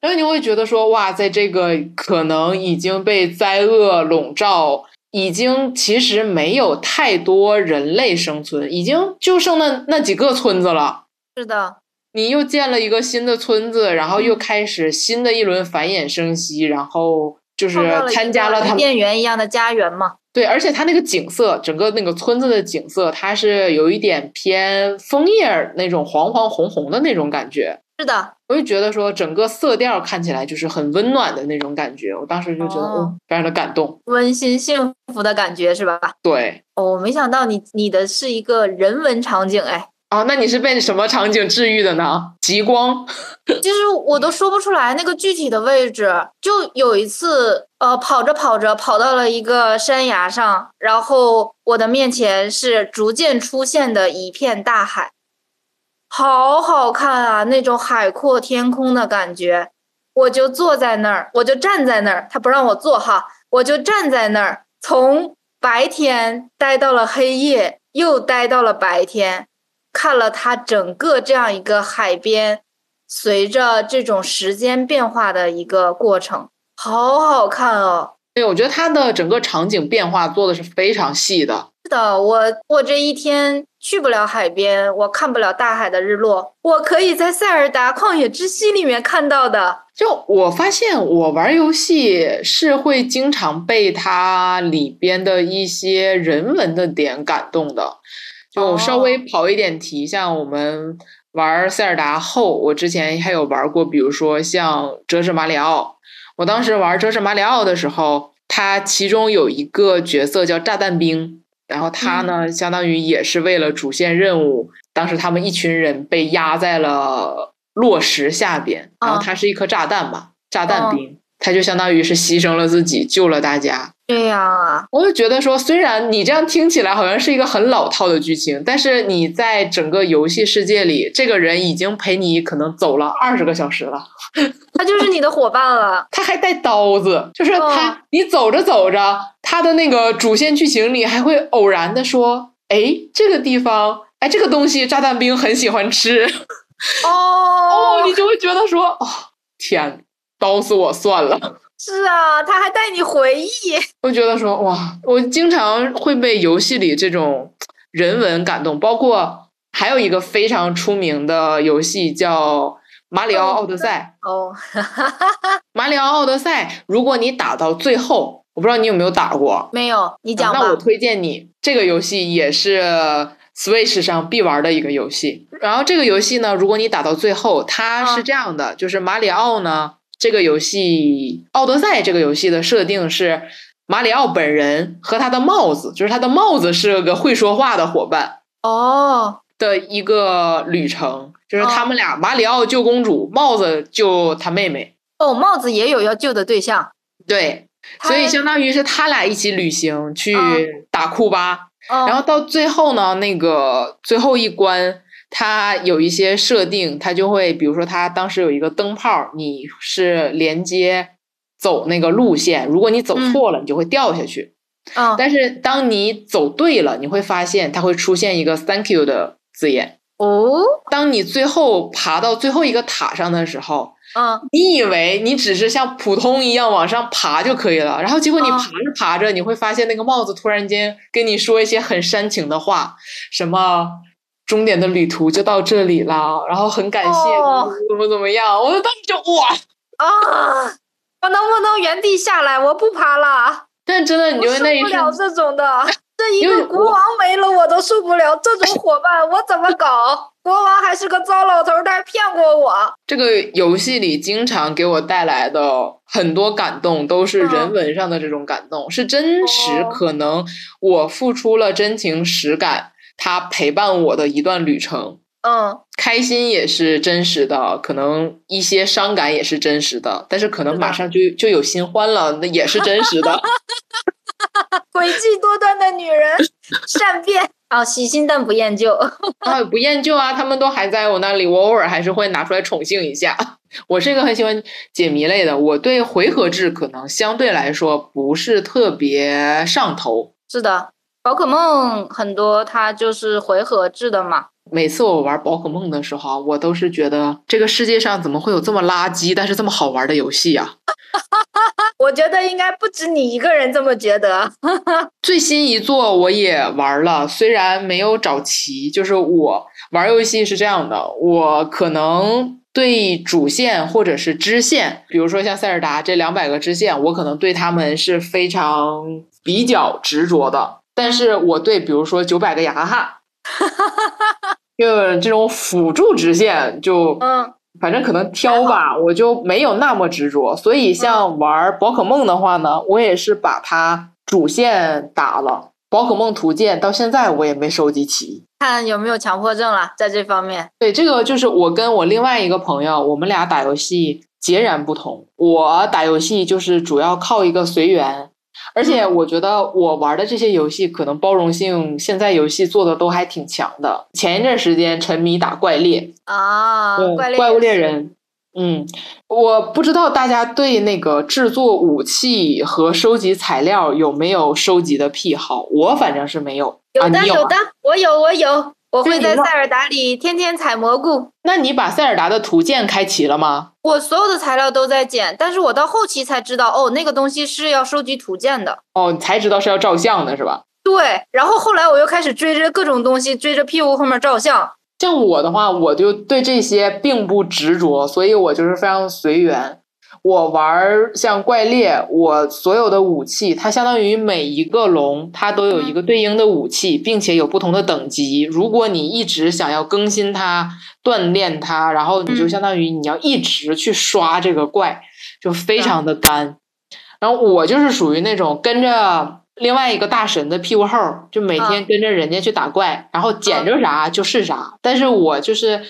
然后你会觉得说哇，在这个可能已经被灾厄笼罩。已经其实没有太多人类生存，已经就剩那那几个村子了。是的，你又建了一个新的村子，然后又嗯开始新的一轮繁衍生息，然后就是参加了他们店园一样的家园嘛。对，而且它那个景色，整个那个村子的景色，它是有一点偏枫叶儿那种黄黄红红的那种感觉。是的，我就觉得说，整个色调看起来就是很温暖的那种感觉。我当时就觉得，哦嗯，非常的感动。温馨幸福的感觉是吧？对，哦，没想到你你的是一个人文场景哎，哦，那你是被什么场景治愈的呢？极光？其实我都说不出来那个具体的位置。就有一次，呃，跑着跑着跑到了一个山崖上，然后我的面前是逐渐出现的一片大海，好好看啊，那种海阔天空的感觉。我就坐在那儿，我就站在那儿，他不让我坐哈，我就站在那儿，从白天待到了黑夜，又待到了白天，看了它整个这样一个海边，随着这种时间变化的一个过程，好好看哦。对，我觉得它的整个场景变化做的是非常细的。是的，我我这一天去不了海边，我看不了大海的日落，我可以在塞尔达旷野之息里面看到的。就我发现，我玩游戏是会经常被它里边的一些人文的点感动的。就稍微跑一点题，像我们玩塞尔达后，我之前还有玩过，比如说像折纸马里奥。我当时玩折纸马里奥的时候，它其中有一个角色叫炸弹兵，然后他呢，相当于也是为了主线任务，当时他们一群人被压在了落石下边，然后啊他是一颗炸弹吧，炸弹哦兵，他就相当于是牺牲了自己，救了大家。对呀啊，我就觉得说，虽然你这样听起来好像是一个很老套的剧情，但是你在整个游戏世界里，这个人已经陪你可能走了二十个小时了，他就是你的伙伴了。他还带刀子，就是他，哦你走着走着，他的那个主线剧情里还会偶然的说，哎，这个地方，哎，这个东西炸弹兵很喜欢吃，哦哦，你就会觉得说，哦，天，刀死我算了。是啊，他还带你回忆。我觉得说哇，我经常会被游戏里这种人文感动，包括还有一个非常出名的游戏叫《马里奥奥德赛》。哦，马里奥奥德赛，如果你打到最后，我不知道你有没有打过。没有，你讲吧。那我推荐你这个游戏，也是 Switch 上必玩的一个游戏。然后这个游戏呢，如果你打到最后，它是这样的，就是马里奥呢。这个游戏《奥德赛》这个游戏的设定是，马里奥本人和他的帽子，就是他的帽子是个会说话的伙伴哦的一个旅程，就是他们俩，马里奥救公主，帽子救他妹妹。哦，帽子也有要救的对象，对，所以相当于是他俩一起旅行去打库巴，然后到最后呢，那个最后一关。它有一些设定，它就会，比如说，它当时有一个灯泡，你是连接走那个路线，如果你走错了，你就会掉下去。嗯，但是当你走对了，你会发现它会出现一个 “thank you” 的字眼。哦，当你最后爬到最后一个塔上的时候，嗯，你以为你只是像普通一样往上爬就可以了，然后结果你爬着爬着，你会发现那个帽子突然间跟你说一些很煽情的话，什么？终点的旅途就到这里了，然后很感谢怎么怎么样，我当时就哇啊！我能不能原地下来？我不爬了。但真的，你就那一受不了这种的，这一个国王没了我都受不了。这种伙伴我怎么搞？国王还是个糟老头，他还骗过我。这个游戏里经常给我带来的很多感动，都是人文上的这种感动，是真实，可能我付出了真情实感。他陪伴我的一段旅程，嗯，开心也是真实的，可能一些伤感也是真实的，但是可能马上就就有新欢了，那也是真实的。诡计多端的女人，善变啊，喜新但不厌旧 啊，不厌旧啊，他们都还在我那里，我偶尔还是会拿出来宠幸一下。我是一个很喜欢解谜类的，我对回合制可能相对来说不是特别上头。是的。宝可梦很多，它就是回合制的嘛。每次我玩宝可梦的时候，我都是觉得这个世界上怎么会有这么垃圾，但是这么好玩的游戏呀啊！我觉得应该不止你一个人这么觉得。最新一座我也玩了，虽然没有找齐。就是我玩游戏是这样的，我可能对主线或者是支线，比如说像塞尔达这两百个支线，我可能对他们是非常比较执着的。但是我对，比如说九百个雅哈哈，就这种辅助直线，就嗯，反正可能挑吧，我就没有那么执着。所以像玩宝可梦的话呢，我也是把它主线打了。宝可梦图鉴到现在我也没收集齐，看有没有强迫症了，在这方面。对，这个就是我跟我另外一个朋友，我们俩打游戏截然不同。我打游戏就是主要靠一个随缘。而且我觉得我玩的这些游戏可能包容性，现在游戏做的都还挺强的。前一阵时间沉迷打怪猎啊，怪物猎人，嗯，我不知道大家对那个制作武器和收集材料有没有收集的癖好？我反正是没有。有的有的，我有我有。我会在塞尔达里天天采蘑菇。那你把塞尔达的图鉴开齐了吗？我所有的材料都在捡，但是我到后期才知道，哦，那个东西是要收集图鉴的。哦，你才知道是要照相的是吧？对，然后后来我又开始追着各种东西，追着屁股后面照相。像我的话，我就对这些并不执着，所以我就是非常随缘。我玩像怪猎，我所有的武器，它相当于每一个龙，它都有一个对应的武器，并且有不同的等级。如果你一直想要更新它、锻炼它，然后你就相当于你要一直去刷这个怪，就非常的干。然后我就是属于那种跟着另外一个大神的屁股后，就每天跟着人家去打怪，然后捡着啥就是啥。但是我就是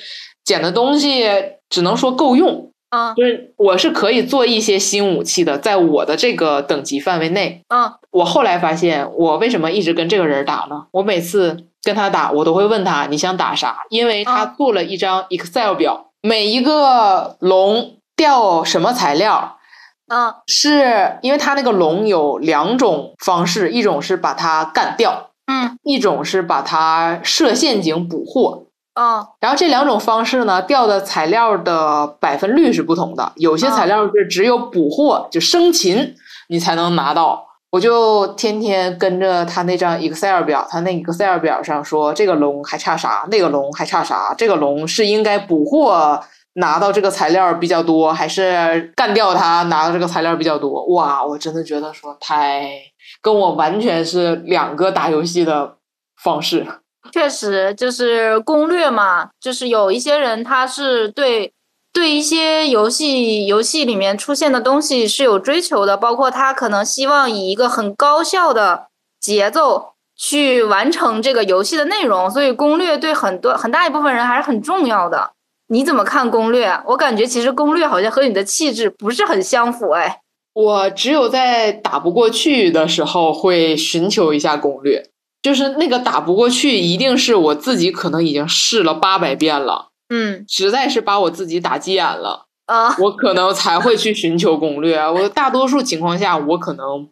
捡的东西，只能说够用。嗯，就是我是可以做一些新武器的，在我的这个等级范围内。嗯，我后来发现，我为什么一直跟这个人打呢？我每次跟他打，我都会问他你想打啥，因为他做了一张 Excel 表，每一个龙掉什么材料。嗯，是因为他那个龙有两种方式，一种是把它干掉，嗯，一种是把它设陷阱捕获。嗯然后这两种方式呢，调的材料的百分率是不同的，有些材料是只有捕获就生擒你才能拿到。我就天天跟着他那张 Excel 表，他那 Excel 表上说这个龙还差啥，那个龙还差啥，这个龙是应该捕获拿到这个材料比较多，还是干掉它拿到这个材料比较多？哇，我真的觉得说太跟我完全是两个打游戏的方式。确实，就是攻略嘛，就是有一些人他是对对一些游戏游戏里面出现的东西是有追求的，包括他可能希望以一个很高效的节奏去完成这个游戏的内容，所以攻略对很多很大一部分人还是很重要的。你怎么看攻略？我感觉其实攻略好像和你的气质不是很相符，哎。我只有在打不过去的时候会寻求一下攻略，就是那个打不过去，一定是我自己可能已经试了八百遍了，嗯实在是把我自己打急眼了，啊，我可能才会去寻求攻略。我大多数情况下，我可能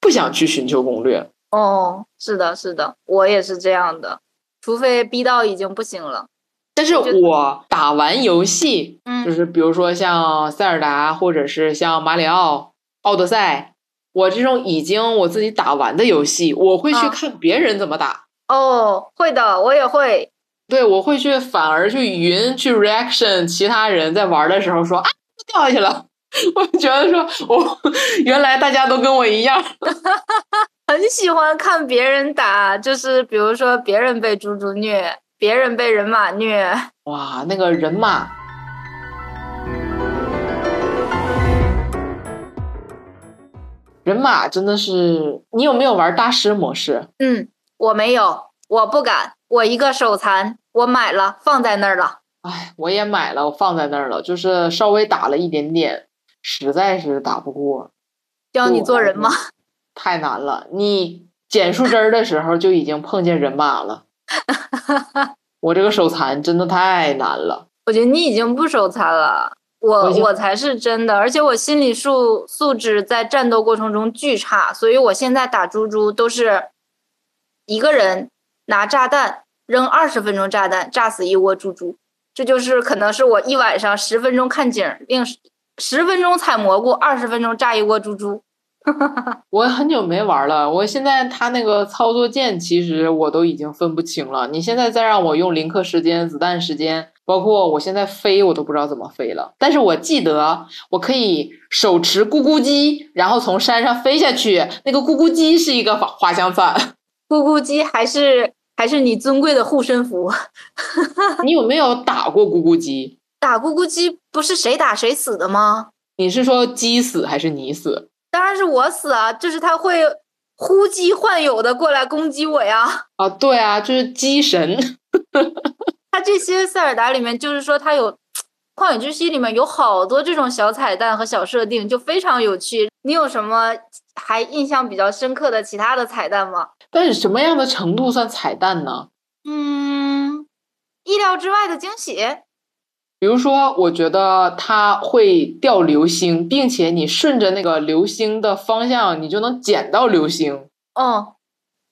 不想去寻求攻略。哦，是的，是的，我也是这样的，除非逼到已经不行了。但是我打完游戏，就嗯是比如说像塞尔达，或者是像马里奥、奥德赛，我这种已经我自己打完的游戏，我会去啊看别人怎么打。哦，会的，我也会。对，我会去反而去云去 reaction 其他人在玩的时候说啊掉下去了，我觉得说我原来大家都跟我一样，很喜欢看别人打，就是比如说别人被猪猪虐，别人被人马虐，哇，那个人马。人马真的是，你有没有玩大师模式？嗯，我没有，我不敢，我一个手残，我买了放在那儿了。哎，我也买了，我放在那儿了，就是稍微打了一点点，实在是打不过，教你做人吗？太难了。你捡树枝儿的时候就已经碰见人马了，我这个手残真的太难了。我觉得你已经不手残了，我我才是真的，而且我心理素素质在战斗过程中巨差，所以我现在打猪猪都是一个人拿炸弹扔二十分钟炸弹，炸死一窝猪猪。这就是可能是我一晚上十分钟看景儿，另十分钟采蘑菇，二十分钟炸一窝猪猪。我很久没玩了，我现在它那个操作键其实我都已经分不清了。你现在再让我用零刻时间、子弹时间，包括我现在飞，我都不知道怎么飞了。但是我记得我可以手持咕咕鸡，然后从山上飞下去。那个咕咕鸡是一个滑滑翔伞。咕咕鸡还是还是你尊贵的护身符。你有没有打过咕咕鸡？打咕咕鸡不是谁打谁死的吗？你是说鸡死还是你死？当然是我死啊！就是他会呼机唤友的过来攻击我呀。啊，对啊，就是鸡神。他这些塞尔达里面，就是说它有《旷野之息》里面有好多这种小彩蛋和小设定，就非常有趣。你有什么还印象比较深刻的其他的彩蛋吗？但是什么样的程度算彩蛋呢？嗯，意料之外的惊喜。比如说，我觉得它会掉流星，并且你顺着那个流星的方向，你就能捡到流星。哦，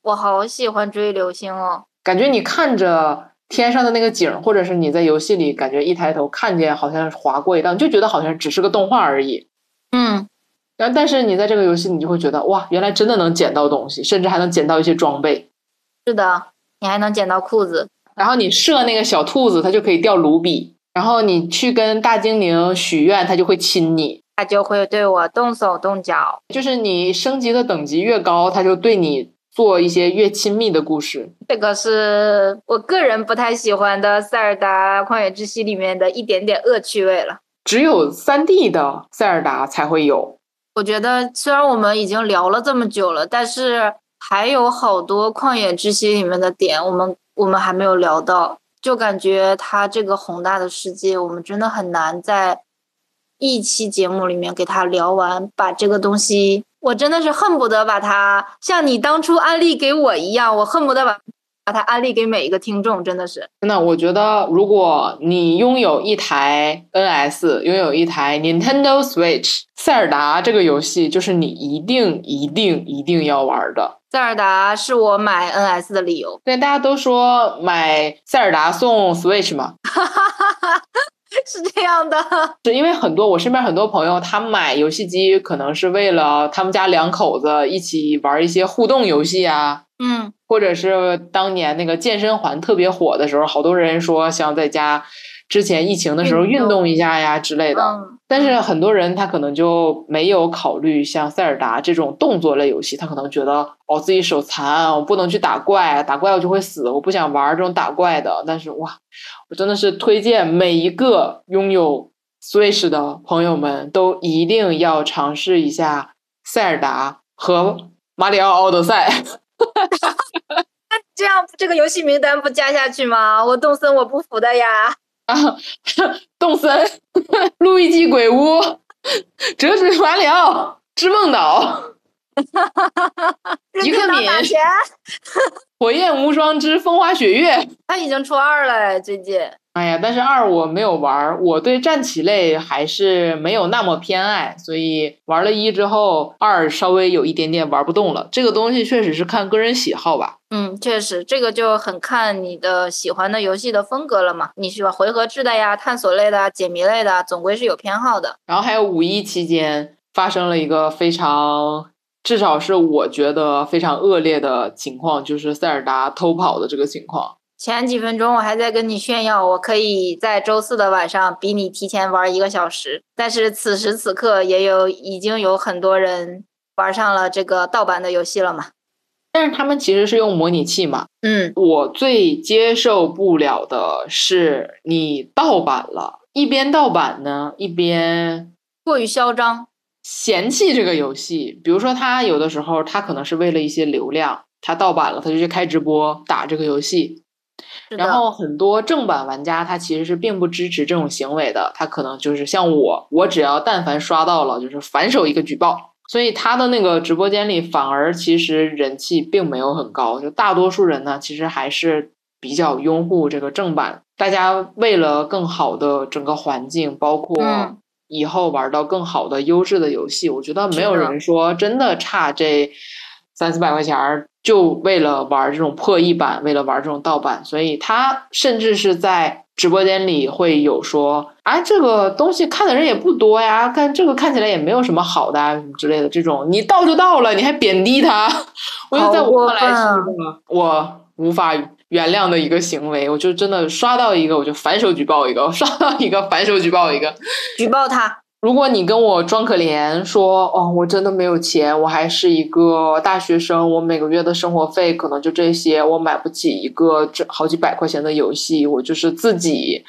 我好喜欢追流星哦。感觉你看着天上的那个景儿，或者是你在游戏里感觉一抬头看见好像划过一道，你就觉得好像只是个动画而已。嗯，然后，但是你在这个游戏，你就会觉得哇，原来真的能捡到东西，甚至还能捡到一些装备。是的，你还能捡到裤子。然后你射那个小兔子，它就可以掉卢比。然后你去跟大精灵许愿，它就会亲你。它就会对我动手动脚。就是你升级的等级越高，它就对你做一些越亲密的故事。这个是我个人不太喜欢的《塞尔达旷野之息》里面的一点点恶趣味了。只有三 D 的塞尔达才会有。我觉得虽然我们已经聊了这么久了，但是还有好多旷野之息里面的点，我们我们还没有聊到，就感觉它这个宏大的世界，我们真的很难在一期节目里面给它聊完，把这个东西，我真的是恨不得把它像你当初安利给我一样，我恨不得把把它安利给每一个听众，真的是。真的，我觉得如果你拥有一台 NS，拥有一台 Nintendo Switch，塞尔达这个游戏就是你一定一定一定要玩的。塞尔达是我买 NS 的理由。对，大家都说买塞尔达送 Switch 嘛，是这样的，是因为很多我身边很多朋友，他买游戏机可能是为了他们家两口子一起玩一些互动游戏啊，嗯，或者是当年那个健身环特别火的时候，好多人说想在家之前疫情的时候运动一下呀之类的。嗯但是很多人他可能就没有考虑像塞尔达这种动作类游戏，他可能觉得哦自己手残，我不能去打怪，打怪我就会死，我不想玩这种打怪的。但是哇，我真的是推荐每一个拥有 Switch 的朋友们都一定要尝试一下塞尔达和马里奥奥德赛。那这样这个游戏名单不加下去吗？我动森我不服的呀。啊，动森、路易吉鬼屋、折纸马里奥、织梦岛、一个任天堂打敏 钱，火焰无双之风花雪月。他已经出二了哎，最近。哎呀，但是二我没有玩儿，我对战棋类还是没有那么偏爱，所以玩了一之后，二稍微有一点点玩不动了。这个东西确实是看个人喜好吧。嗯，确实，这个就很看你的喜欢的游戏的风格了嘛。你喜欢回合制的呀、探索类的啊、解谜类的啊，总归是有偏好的。然后还有五一期间发生了一个非常，至少是我觉得非常恶劣的情况，就是塞尔达偷跑的这个情况。前几分钟我还在跟你炫耀，我可以在周四的晚上比你提前玩一个小时，但是此时此刻也有已经有很多人玩上了这个盗版的游戏了嘛。但是他们其实是用模拟器嘛，嗯，我最接受不了的是你盗版了，一边盗版呢，一边过于嚣张。嫌弃这个游戏。比如说，他有的时候他可能是为了一些流量，他盗版了，他就去开直播打这个游戏。然后很多正版玩家他其实是并不支持这种行为的，他可能就是像我，我只要但凡刷到了，就是反手一个举报。所以他的那个直播间里反而其实人气并没有很高，就大多数人呢其实还是比较拥护这个正版。大家为了更好的整个环境，包括嗯以后玩到更好的优质的游戏，我觉得没有人说真的差这三四百块钱儿，就为了玩这种破译版，为了玩这种盗版，所以他甚至是在直播间里会有说，啊，这个东西看的人也不多呀，看这个看起来也没有什么好的啊，什么之类的。这种，你盗就盗了，你还贬低他，我就在我看来是我无法原谅的一个行为，我就真的刷到一个我就反手举报一个，刷到一个反手举报一个，举报他。如果你跟我装可怜说，哦，我真的没有钱，我还是一个大学生，我每个月的生活费可能就这些，我买不起一个这好几百块钱的游戏，我就是自己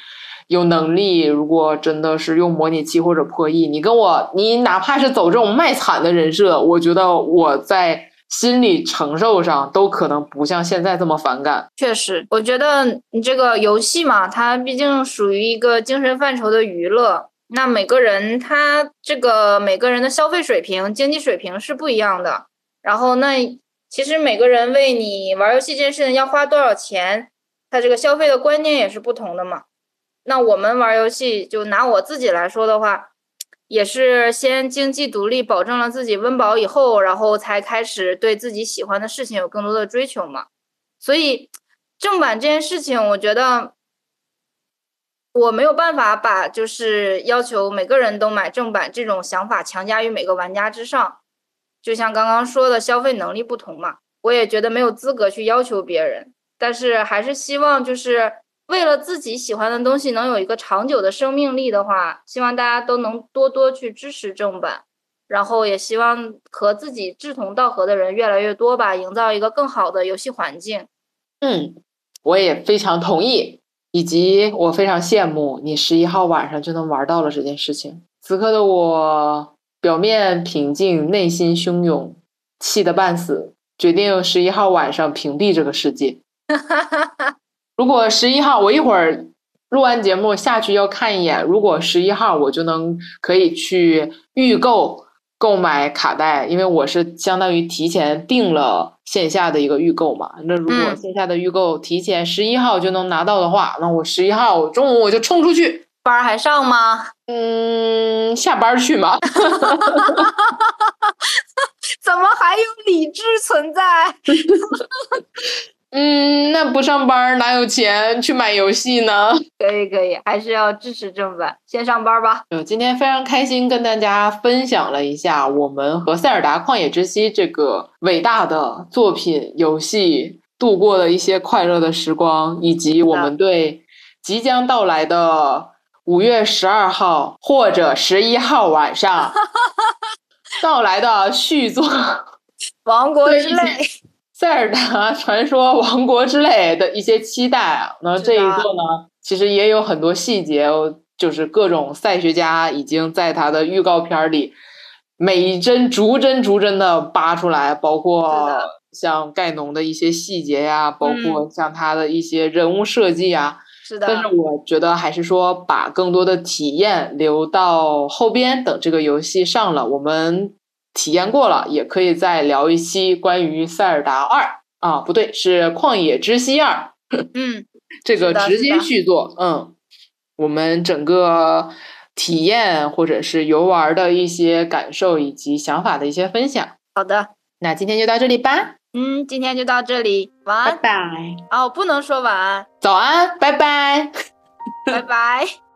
有能力。如果真的是用模拟器或者破译，你跟我，你哪怕是走这种卖惨的人设，我觉得我在心理承受上都可能不像现在这么反感。确实，我觉得你这个游戏嘛，它毕竟属于一个精神范畴的娱乐。那每个人他这个每个人的消费水平、经济水平是不一样的。然后那其实每个人为你玩游戏这件事情要花多少钱，他这个消费的观念也是不同的嘛。那我们玩游戏，就拿我自己来说的话，也是先经济独立，保证了自己温饱以后，然后才开始对自己喜欢的事情有更多的追求嘛。所以正版这件事情，我觉得我没有办法把就是要求每个人都买正版这种想法强加于每个玩家之上。就像刚刚说的，消费能力不同嘛，我也觉得没有资格去要求别人。但是还是希望就是为了自己喜欢的东西能有一个长久的生命力的话，希望大家都能多多去支持正版。然后也希望和自己志同道合的人越来越多吧，营造一个更好的游戏环境。嗯，我也非常同意，以及我非常羡慕你十一号晚上就能玩到了这件事情。此刻的我表面平静，内心汹涌，气得半死，决定十一号晚上屏蔽这个世界。如果十一号我一会儿录完节目下去要看一眼，如果十一号我就能可以去预购购买卡带，因为我是相当于提前定了线下的一个预购嘛。那如果嗯线下的预购提前十一号就能拿到的话，那我十一号中午我就冲出去，班儿还上吗？嗯，下班去嘛。怎么还有理智存在？嗯，那不上班哪有钱去买游戏呢？可以可以，还是要支持正版。先上班吧。嗯，今天非常开心跟大家分享了一下我们和《塞尔达旷野之息》这个伟大的作品游戏度过的一些快乐的时光，以及我们对即将到来的五月十二号或者十一号晚上 到来的续作《王国之泪》。塞尔达传说王国之泪的一些期待啊，那这一座呢，其实也有很多细节，就是各种赛学家已经在他的预告片里每一帧逐帧逐帧的扒出来，包括像盖农的一些细节呀，包括像他的一些人物设计啊。是的。但是我觉得还是说把更多的体验留到后边，等这个游戏上了，我们。体验过了，也可以再聊一期关于《塞尔达二》啊，不对，是《旷野之息二》。嗯，这个直接续作。嗯，我们整个体验或者是游玩的一些感受以及想法的一些分享。好的，那今天就到这里吧。嗯，今天就到这里，晚安。拜拜。哦，不能说晚安。早安，拜拜。拜拜。